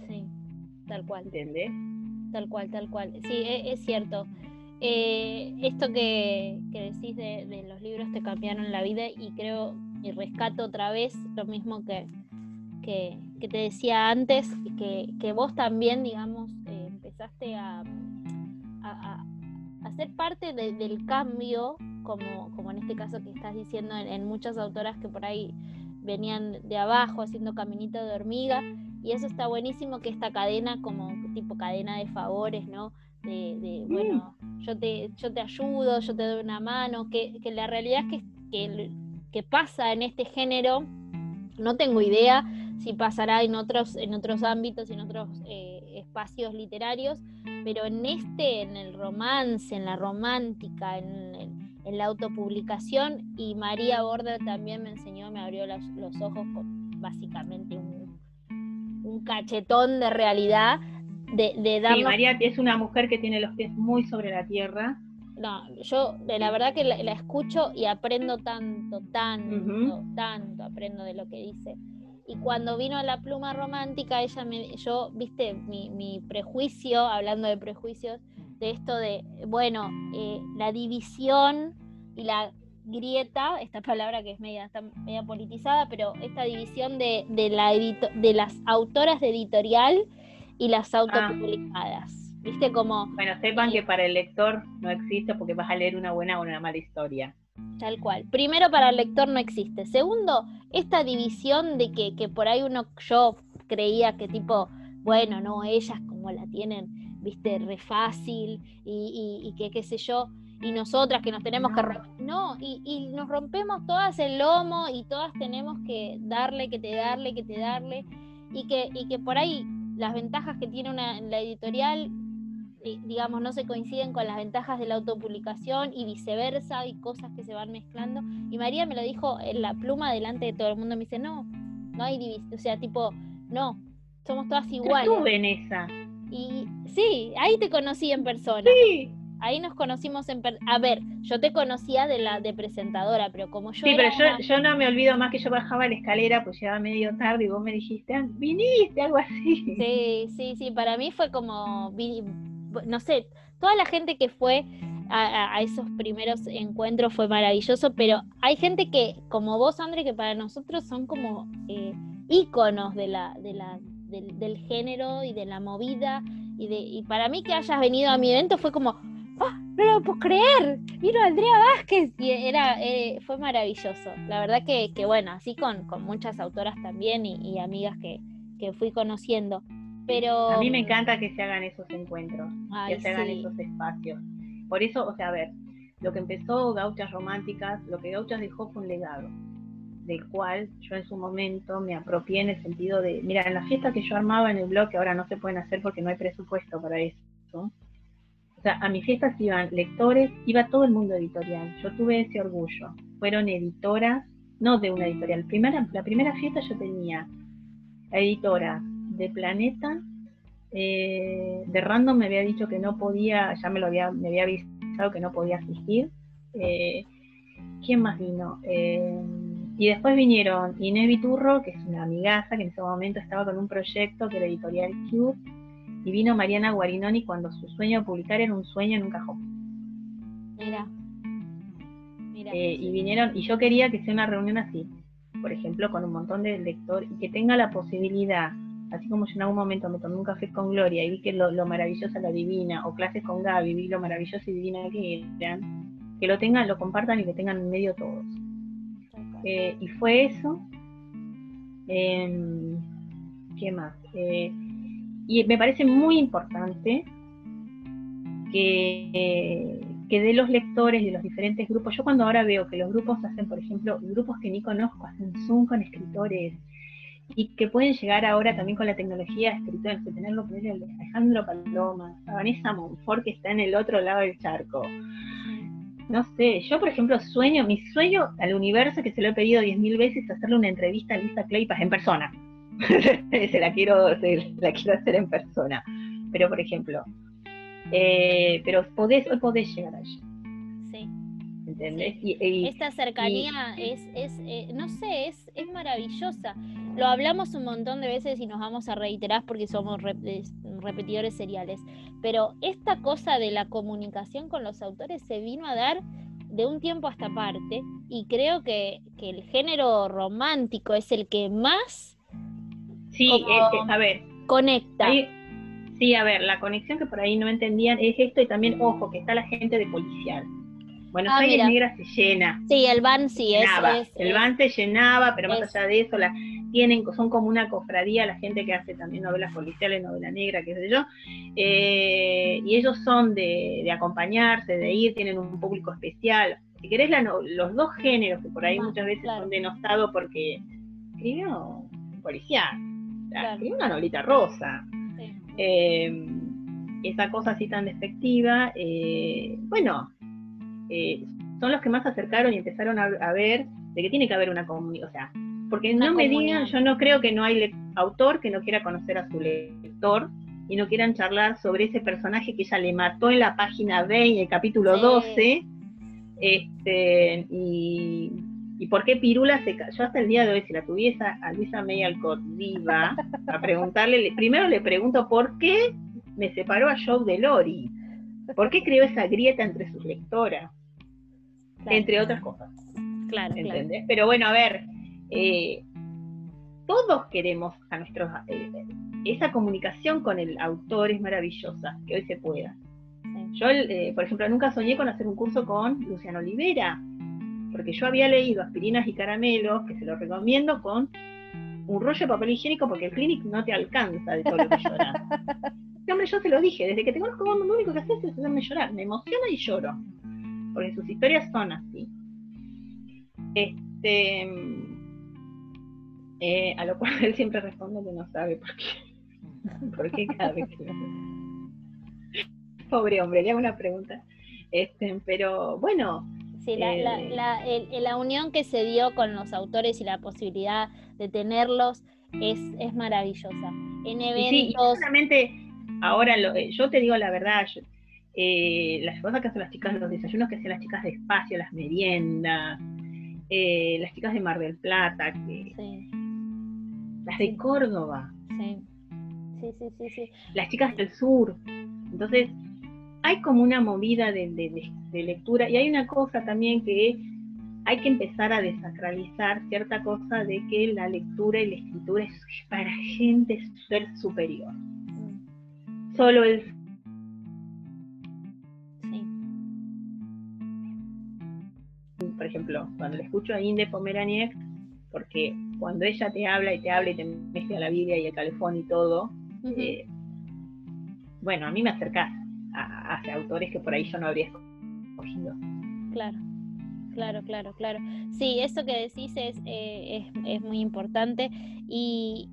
Sí, tal cual. ¿Entendés? Tal cual, tal cual. Sí, e, es, cierto. Eh, esto que, decís de, los libros te cambiaron la vida y creo y rescato otra vez lo mismo que, que, te decía antes, que, que vos también, digamos, eh, empezaste a, hacer parte del cambio, como, como en este caso que estás diciendo en, muchas autoras que por ahí venían de abajo haciendo caminito de hormiga, y eso está buenísimo que esta cadena, como tipo cadena de favores, ¿no? De, bueno, yo te, yo te ayudo, yo te doy una mano, que, la realidad es que, que, pasa en este género, no tengo idea si pasará en otros, en otros ámbitos, en otros eh, espacios literarios, pero en este, en el romance, en la romántica, en, la autopublicación, y María Borda también me enseñó, me abrió los, ojos con básicamente un, cachetón de realidad. De, de Sí, María es una mujer que tiene los pies muy sobre la tierra. No, yo la verdad que la, escucho y aprendo tanto, tanto, tanto aprendo de lo que dice y cuando vino a la pluma romántica, ella me, yo, viste, mi, prejuicio, hablando de prejuicios, de esto de, bueno, eh, la división y la grieta, esta palabra que es media, está media politizada, pero esta división de, la de las autoras de editorial y las ah. autopublicadas. ¿Viste? Como. Bueno, sepan que para el lector no existe porque vas a leer una buena o una mala historia. Tal cual. Primero, para el lector no existe. Segundo, esta división de que, que por ahí uno, yo creía que tipo, bueno, no, ellas como la tienen, viste, re fácil y, y, que qué sé yo, y nosotras que nos tenemos que... No, y, y, nos rompemos todas el lomo y todas tenemos que darle, que te darle, que te darle, y que, y que por ahí las ventajas que tiene una, la editorial digamos, no se coinciden con las ventajas de la autopublicación y viceversa, y cosas que se van mezclando. Y María me lo dijo en la pluma delante de todo el mundo, me dice, no, no hay división, o sea, tipo, no, somos todas iguales. Estuve en esa. Y sí, ahí te conocí en persona. Sí. Ahí nos conocimos en persona. A ver, yo te conocía de la de presentadora, pero como yo. Sí, pero yo, yo no me olvido más que yo bajaba la escalera, pues llegaba medio tarde y vos me dijiste, ah, viniste, algo así. Sí, sí, sí. Para mí fue como. No sé, toda la gente que fue a, esos primeros encuentros fue maravilloso, pero hay gente que, como vos, André, que para nosotros son como eh, íconos de la, de la del, género y de la movida. Y, de, y para mí que hayas venido a mi evento fue como, ¡Ah! no lo puedo creer, vino Andrea Vázquez y era, eh, fue maravilloso. La verdad que, que bueno, así con, con, muchas autoras también y, amigas que, que, fui conociendo. Pero... A mí me encanta que se hagan esos encuentros, que se hagan esos espacios. Por eso, o sea, a ver, lo que empezó Gauchas Románticas, lo que Gauchas dejó fue un legado del cual yo en su momento me apropié en el sentido de, mira, en la fiesta que yo armaba en el blog, que ahora no se pueden hacer porque no hay presupuesto para eso, o sea, a mis fiestas iban lectores, iba todo el mundo editorial, yo tuve ese orgullo, fueron editoras, no de una editorial, la primera fiesta yo tenía editora de Planeta, eh, de Random me había dicho que no podía, ya me lo había, me había avisado que no podía asistir. Eh, ¿Quién más vino? Eh, y después vinieron Inés Viturro, que es una amigaza que en ese momento estaba con un proyecto que era Editorial Cube, y vino Mariana Guarinoni cuando su sueño de publicar era un sueño en un cajón. Mira. Mira. Eh, y vinieron, y yo quería que sea una reunión así, por ejemplo, con un montón de lectores, y que tenga la posibilidad, así como yo en algún momento me tomé un café con Gloria y vi que lo, lo maravillosa la divina, o clases con Gaby, vi lo maravillosa y divina que eran, que lo tengan, lo compartan y que tengan en medio todos. Eh, y fue eso. Em, ¿Qué más? Eh, y me parece muy importante que, que de los lectores de los diferentes grupos, yo cuando ahora veo que los grupos hacen, por ejemplo, grupos que ni conozco, hacen Zoom con escritores, y que pueden llegar ahora también con la tecnología escritores, de tenerlo con Alejandro Paloma, a Vanessa Monfort que está en el otro lado del charco, no sé, yo por ejemplo sueño, mi sueño al universo que se lo he pedido diez mil veces hacerle una entrevista a Lisa Claypas en persona. *laughs* se la quiero, la quiero hacer en persona. Pero por ejemplo, eh, pero podés, hoy podés llegar allí. Esta cercanía es, es eh, no sé, es, es maravillosa. Lo hablamos un montón de veces y nos vamos a reiterar porque somos repetidores seriales. Pero esta cosa de la comunicación con los autores se vino a dar de un tiempo a esta parte y creo que, el género romántico es el que más sí, eh, eh, a ver, conecta. sí, a ver, la conexión que por ahí no entendían es esto y también, ojo, que está la gente de policial. Bueno, ah, Negra se llena. Sí, el van sí es, El van se llenaba, pero más allá de eso, la, tienen, son como una cofradía la gente que hace también novelas policiales, novela negra, qué sé yo, eh, y ellos son de, acompañarse, de ir, tienen un público especial. Si querés, los dos géneros que por ahí ah, muchas veces son denostados porque escribió un policial, escribió una novelita rosa. Eh, esa cosa así tan despectiva, eh, bueno, son los que más acercaron y empezaron a, a ver de que tiene que haber una comunidad, o sea, porque no me digan, yo no creo que no hay autor que no quiera conocer a su lector y no quieran charlar sobre ese personaje que ella le mató en la página 20, el capítulo 12, este, y, por qué Pirula se Yo hasta el día de hoy, si la tuviese a Luisa May Alcott viva, a preguntarle, primero le pregunto por qué me separó a Joe de Lori, por qué creó esa grieta entre sus lectoras, entre otras cosas. Claro, ¿entendés? Pero bueno, a ver, eh, todos queremos a nuestros... Eh, esa comunicación con el autor es maravillosa, que hoy se pueda. Yo, eh, por ejemplo, nunca soñé con hacer un curso con Luciano Olivera, porque yo había leído Aspirinas y Caramelos, que se lo recomiendo con un rollo de papel higiénico porque el clinic no te alcanza de todo lo que lloras. *laughs* Este hombre, yo se lo dije, desde que te conozco, lo único que haces es hacerme llorar, me emociona y lloro, porque sus historias son así. Este, eh, a lo cual *laughs* él siempre responde que no sabe por qué. *laughs* ¿Por qué cada vez que Pobre hombre, le hago una pregunta. Este, pero bueno. Sí, la, eh, la, unión que se dio con los autores y la posibilidad de tenerlos es, es maravillosa. En eventos. Sí, ahora lo, eh, yo te digo la verdad, eh, las cosas que hacen las chicas, los desayunos que hacen las chicas de espacio, las meriendas, las chicas de Mar del Plata, que, las de Córdoba. Sí. Sí, sí. Las chicas del sur. Entonces, hay como una movida de, lectura y hay una cosa también que hay que empezar a desacralizar cierta cosa de que la lectura y la escritura es para gente ser superior. Mm. Solo el... ejemplo, cuando le escucho a Inde Pomeraniec, porque cuando ella te habla y te habla y te mezcla la Biblia y el calefón y todo, eh, bueno, a mí me acercás hacia autores que por ahí yo no habría escogido. Claro, claro, claro, claro. Sí, eso que decís es, eh, es, muy importante y,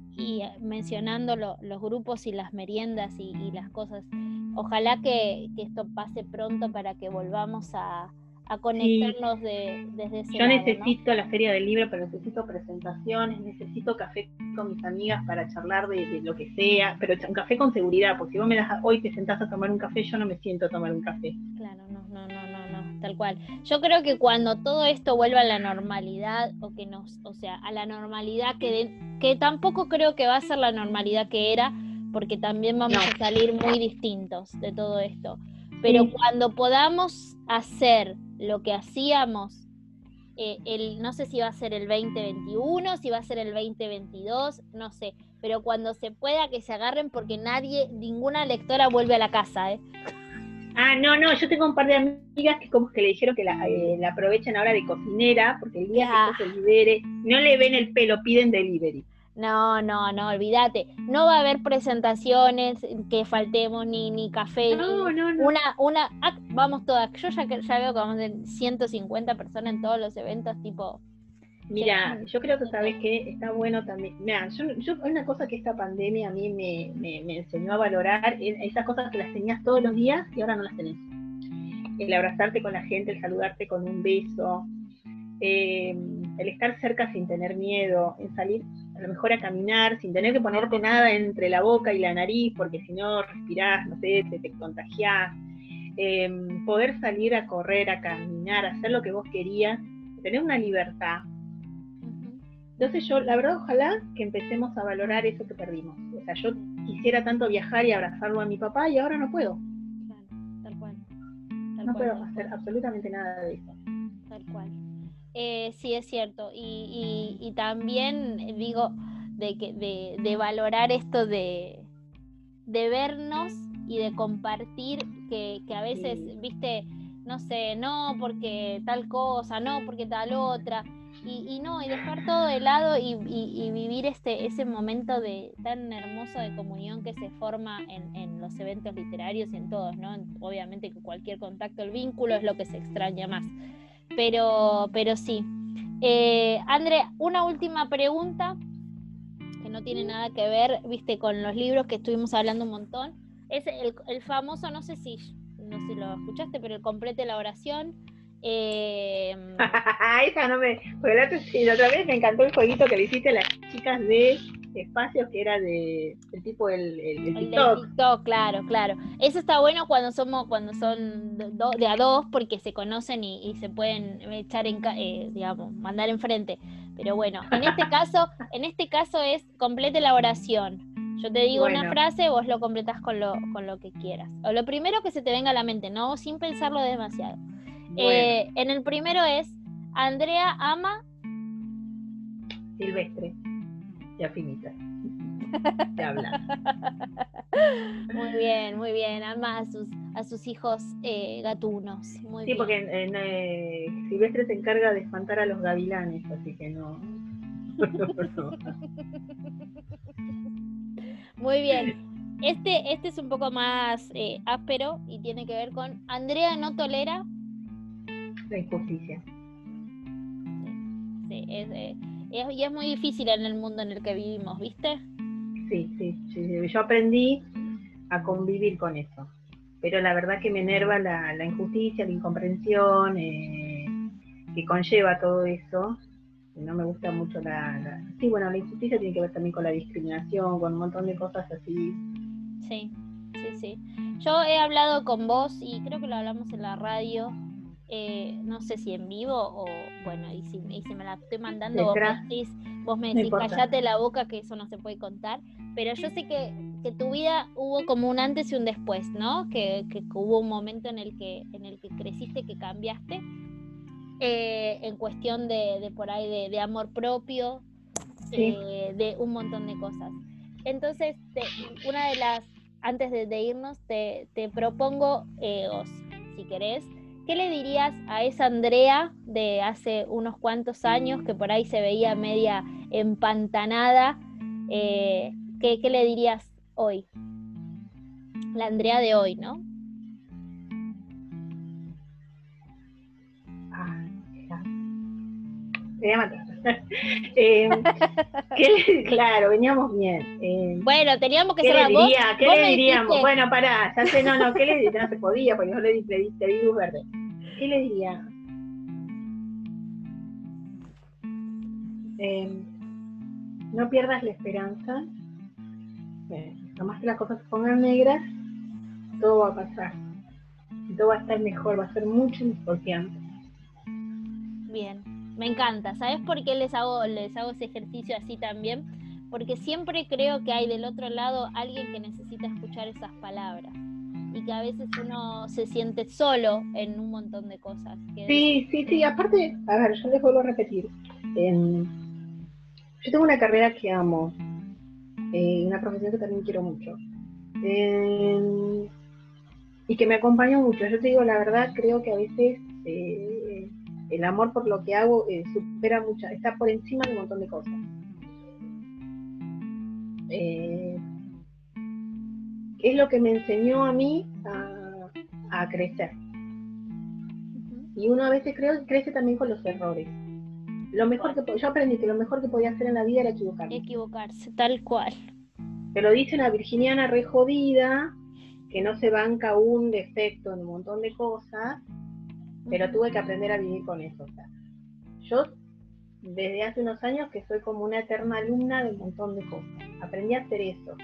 mencionando los grupos y las meriendas y, las cosas, ojalá que, esto pase pronto para que volvamos a, a conectarnos de, desde ese Yo necesito la feria del libro, pero necesito presentaciones, necesito café con mis amigas para charlar de, lo que sea, pero un café con seguridad, porque si vos me das hoy te sentás a tomar un café, yo no me siento a tomar un café. Claro, no, no, no, no, no, tal cual. Yo creo que cuando todo esto vuelva a la normalidad, o que nos, o sea, a la normalidad que, que tampoco creo que va a ser la normalidad que era, porque también vamos a salir muy distintos de todo esto. Pero cuando podamos hacer lo que hacíamos, eh, el, no sé si va a ser el 2021, si va a ser el 2022, no sé, pero cuando se pueda que se agarren porque nadie, ninguna lectora vuelve a la casa, ¿eh? Ah, no, no, yo tengo un par de amigas que como que le dijeron que la, eh, aprovechen ahora de cocinera, porque el día que se libere, no le ven el pelo, piden delivery. No, no, no, olvídate. No va a haber presentaciones que faltemos ni, ni café. No, no, no. Una, una, ah, vamos todas. Yo ya, ya veo que vamos a tener 150 personas en todos los eventos, tipo. Mira, yo creo que sabes que está bueno también. Mira, yo, yo, una cosa que esta pandemia a mí me, me, enseñó a valorar, esas cosas que las tenías todos los días y ahora no las tenés. El abrazarte con la gente, el saludarte con un beso, eh, el estar cerca sin tener miedo, el salir a lo mejor a caminar sin tener que ponerte nada entre la boca y la nariz, porque si no respirás, no sé, te, te contagiás. Em, poder salir a correr, a caminar, a hacer lo que vos querías, tener una libertad. Entonces yo, la verdad, ojalá que empecemos a valorar eso que perdimos. O sea, yo quisiera tanto viajar y abrazarlo a mi papá y ahora no puedo. tal cual. no puedo hacer absolutamente nada de eso. Tal cual. Eh, sí, es cierto. Y, también digo de, que, de, valorar esto de, de, vernos y de compartir que, a veces, viste, no sé, no porque tal cosa, no porque tal otra. Y, no, y dejar todo de lado y, vivir este, ese momento de tan hermoso de comunión que se forma en, en, los eventos literarios y en todos, ¿no? Obviamente que cualquier contacto, el vínculo es lo que se extraña más. Pero, pero sí. Eh, André, una última pregunta que no tiene nada que ver, viste, con los libros que estuvimos hablando un montón. Es el, famoso, no sé si, no sé lo escuchaste, pero el complete la oración. Eh, *laughs* Esa no me. Porque la, otra vez me encantó el jueguito que le hiciste a las chicas de espacios que era de el tipo el, el, TikTok. claro, claro. Eso está bueno cuando somos, cuando son de a dos, porque se conocen y, se pueden echar en eh, digamos, mandar enfrente. Pero bueno, en este *laughs* caso, en este caso es complete la oración. Yo te digo una frase, vos lo completas con lo, con lo que quieras. O lo primero que se te venga a la mente, no sin pensarlo demasiado. Eh, en el primero es Andrea ama Silvestre ya finita. De hablar. *laughs* Muy bien, muy bien. Ama a sus, a sus hijos eh, gatunos. Muy sí, porque en, eh, Silvestre se encarga de espantar a los gavilanes, así que no. *laughs* Muy bien. Este, este es un poco más eh, áspero y tiene que ver con Andrea no tolera la injusticia. Sí, es, y es muy difícil en el mundo en el que vivimos, ¿viste? Sí, sí, sí, yo aprendí a convivir con eso. pero la verdad que me enerva la, injusticia, la incomprensión eh, que conlleva todo eso. No me gusta mucho la, Sí, bueno, la injusticia tiene que ver también con la discriminación, con un montón de cosas así. Sí, sí, sí. Yo he hablado con vos y creo que lo hablamos en la radio eh, no sé si en vivo o bueno, y si, me la estoy mandando, vos me decís, vos callate la boca que eso no se puede contar, pero yo sé que, que tu vida hubo como un antes y un después, ¿no? Que, que, hubo un momento en el que, en el que creciste, que cambiaste, eh, en cuestión de, de, por ahí de, amor propio, eh, de un montón de cosas. Entonces, una de las, antes de, irnos, te, te propongo, si querés, ¿Qué le dirías a esa Andrea de hace unos cuantos años que por ahí se veía media empantanada? Eh, ¿qué, le dirías hoy? La Andrea de hoy, ¿no? Ah, *laughs* eh, *laughs* claro, veníamos bien. Eh, bueno, teníamos que ¿qué ser le diría, ¿Qué le diríamos? Bueno, pará, ya sé, no, no, ¿qué le diría? No se podía, porque yo le, le, le di luz verde. ¿Qué le diría? Eh, no pierdas la esperanza. Nomás que las cosas se pongan negras, todo va a pasar. todo va a estar mejor, va a ser mucho mejor que antes. Bien. Me encanta. ¿Sabes por qué les hago, les hago ese ejercicio así también? Porque siempre creo que hay del otro lado alguien que necesita escuchar esas palabras y que a veces uno se siente solo en un montón de cosas. Sí, sí, sí. Aparte, a ver, yo les vuelvo a repetir. yo tengo una carrera que amo, eh, una profesión que también quiero mucho. y que me acompaña mucho. Yo te digo la verdad, creo que a veces eh, el amor por lo que hago eh, supera mucho, está por encima de un montón de cosas. Eh, es lo que me enseñó a mí a, crecer. Y uno a veces creo, crece también con los errores. Lo mejor que yo aprendí que lo mejor que podía hacer en la vida era equivocarse. Equivocarse, tal cual. Te lo dice una virginiana re jodida, que no se banca un defecto en un montón de cosas, pero tuve que aprender a vivir con eso. yo desde hace unos años que soy como una eterna alumna de un montón de cosas. Aprendí a hacer eso.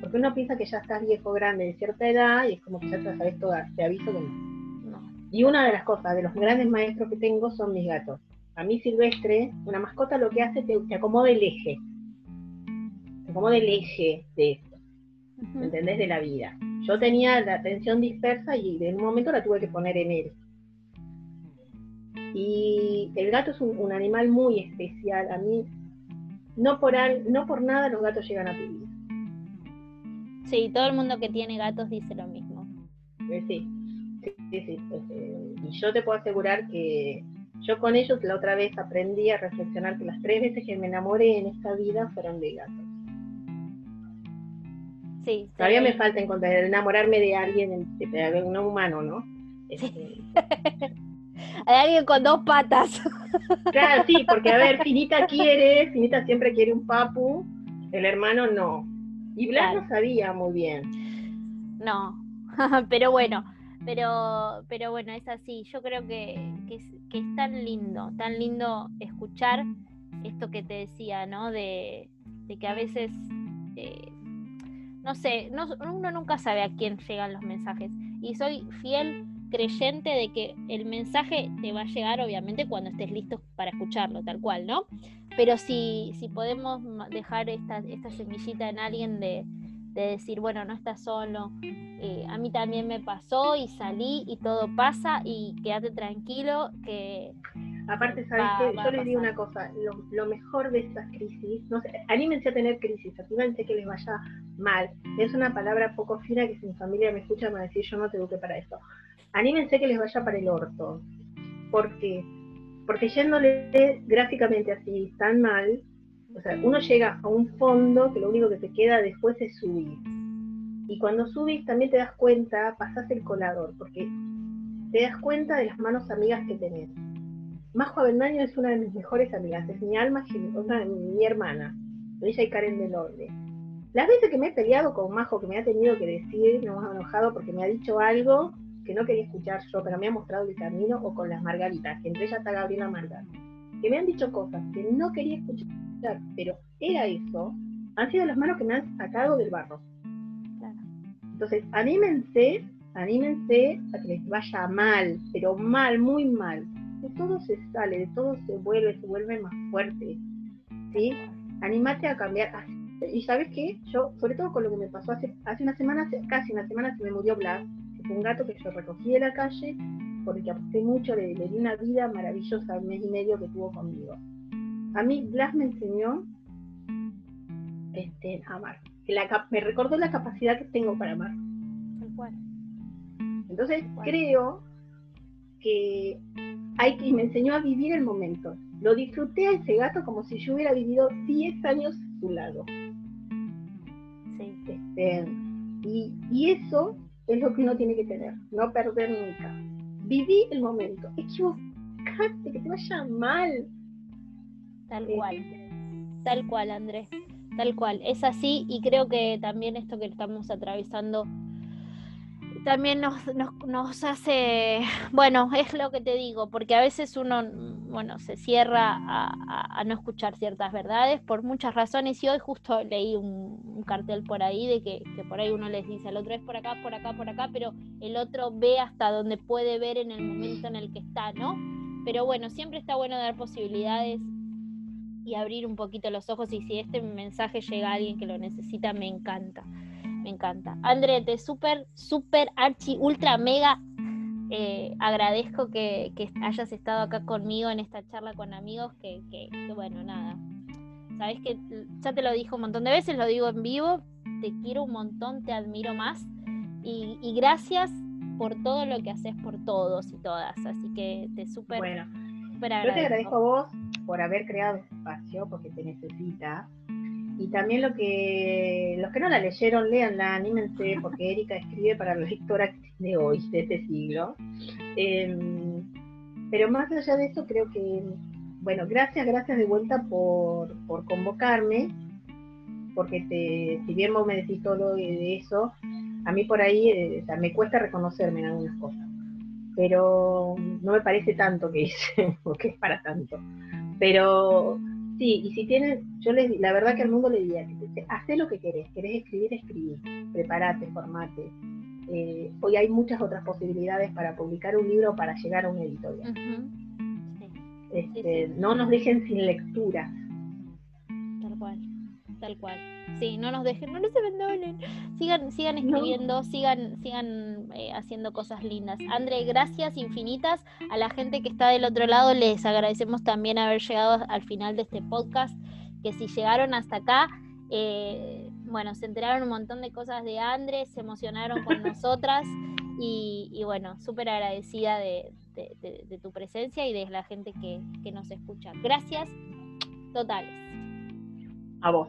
Porque uno piensa que ya estás viejo, grande, de cierta edad, y es como que ya te sabes todas. Te aviso que no. Y una de las cosas, de los grandes maestros que tengo, son mis gatos. A mí Silvestre, una mascota lo que hace, te, te acomoda el eje. Te acomoda el eje de esto. ¿Me entendés? De la vida. Yo tenía la atención dispersa y en un momento la tuve que poner en él. Y el gato es un, animal muy especial. A mí, no por, no por nada los gatos llegan a tu vida. Sí, todo el mundo que tiene gatos dice lo mismo. Eh, sí, sí, sí. Pues, eh, y yo te puedo asegurar que yo con ellos la otra vez aprendí a reflexionar que las tres veces que me enamoré en esta vida fueron de gatos. Sí, Todavía me falta encontrar, enamorarme de alguien, de, un humano, ¿no? Este, *laughs* Hay alguien con dos patas. *laughs* Claro, sí, porque a ver, Finita quiere, Finita siempre quiere un papu, el hermano no. Y Blas no sabía muy bien. No, *laughs* pero bueno, pero, pero bueno, es así. Yo creo que, que, es, tan lindo, tan lindo escuchar esto que te decía, ¿no? De, que a veces, eh, no sé, uno nunca sabe a quién llegan los mensajes. Y soy fiel creyente de que el mensaje te va a llegar obviamente cuando estés listo para escucharlo, tal cual, ¿no? Pero si, si podemos dejar esta, esta semillita en alguien de, decir, bueno, no estás solo, eh, a mí también me pasó y salí y todo pasa y quédate tranquilo que... Aparte, ¿sabes qué? Yo les digo una cosa, lo, mejor de estas crisis, no sé, anímense a tener crisis, anímense que les vaya mal. Es una palabra poco fina que si mi familia me escucha me va a decir, yo no te busque para esto anímense que les vaya para el orto. ¿Por qué? Porque yéndole gráficamente así tan mal, o sea, uno llega a un fondo que lo único que te queda después es subir. Y cuando subís también te das cuenta, pasás el colador, porque te das cuenta de las manos amigas que tenés. Majo Avendaño es una de mis mejores amigas, es mi alma, sea, mi hermana, ella y Karen Delorde. las veces que me he peleado con Majo, que me ha tenido que decir, me ha enojado porque me ha dicho algo que no quería escuchar yo, pero me ha mostrado el camino, o con las Margaritas, que entre ellas está Gabriela Margarita, que me han dicho cosas que no quería escuchar, pero era eso, han sido las manos que me han sacado del barro. Entonces, anímense, anímense a que les vaya mal, pero mal, muy mal. De todo se sale, de todo se vuelve, se vuelve más fuerte. ¿Sí? Anímate a cambiar. Y sabes qué, yo, sobre todo con lo que me pasó hace, hace una semana, casi una semana se me murió Blas, fue un gato que yo recogí de la calle, porque aposté mucho, le, di una vida maravillosa al mes y medio que tuvo conmigo. A mí Blas me enseñó este, a amar, que la, me recordó la capacidad que tengo para amar. Entonces creo que hay que, me enseñó a vivir el momento. Lo disfruté a ese gato como si yo hubiera vivido 10 años a su lado. Este, y, eso es lo que uno tiene que tener, no perder nunca. Viví el momento, equivocarte, que te vaya mal. Tal eh, cual, tal cual, Andrés, tal cual. Es así y creo que también esto que estamos atravesando también nos, nos, hace, *laughs* bueno, es lo que te digo, porque a veces uno, bueno, se cierra a, no escuchar ciertas verdades por muchas razones y hoy justo leí un, cartel por ahí de que, por ahí uno les dice, al otro es por acá, por acá, por acá, pero el otro ve hasta donde puede ver en el momento en el que está, ¿no? Pero bueno, siempre está bueno dar posibilidades y abrir un poquito los ojos y si este mensaje llega a alguien que lo necesita, me encanta me encanta. André, te súper, súper, archi, ultra, mega eh, agradezco que, hayas estado acá conmigo en esta charla con amigos, que, bueno, nada. Sabes que ya te lo dijo un montón de veces, lo digo en vivo, te quiero un montón, te admiro más y, gracias por todo lo que haces por todos y todas. Así que te súper... Bueno, yo te agradezco a vos por haber creado este espacio, porque te necesita y también lo que los que no la leyeron, léanla, anímense, porque Erika escribe para la lectora de hoy, de este siglo. Em, pero más allá de eso, creo que, bueno, gracias, gracias de vuelta por, convocarme, porque te, si bien vos me decís todo de eso, a mí por ahí eh, me cuesta reconocerme en algunas cosas. Pero no me parece tanto que hice, *laughs* porque es para tanto. Pero Sí, y si tienes, yo les la verdad que al mundo le diría, haz lo que querés, querés escribir, escribir, prepárate, formate. Eh, hoy hay muchas otras posibilidades para publicar un libro o para llegar a un editorial. Este, no nos dejen sin lectura. Tal cual, tal cual. Sí, no nos dejen, no nos abandonen. Sigan, sigan escribiendo, sigan, sigan eh, haciendo cosas lindas. André, gracias infinitas a la gente que está del otro lado. Les agradecemos también haber llegado al final de este podcast. Que si llegaron hasta acá, eh, bueno, se enteraron un montón de cosas de André, se emocionaron con *laughs* nosotras. Y, bueno, súper agradecida de, tu presencia y de la gente que, que nos escucha. Gracias totales. A vos.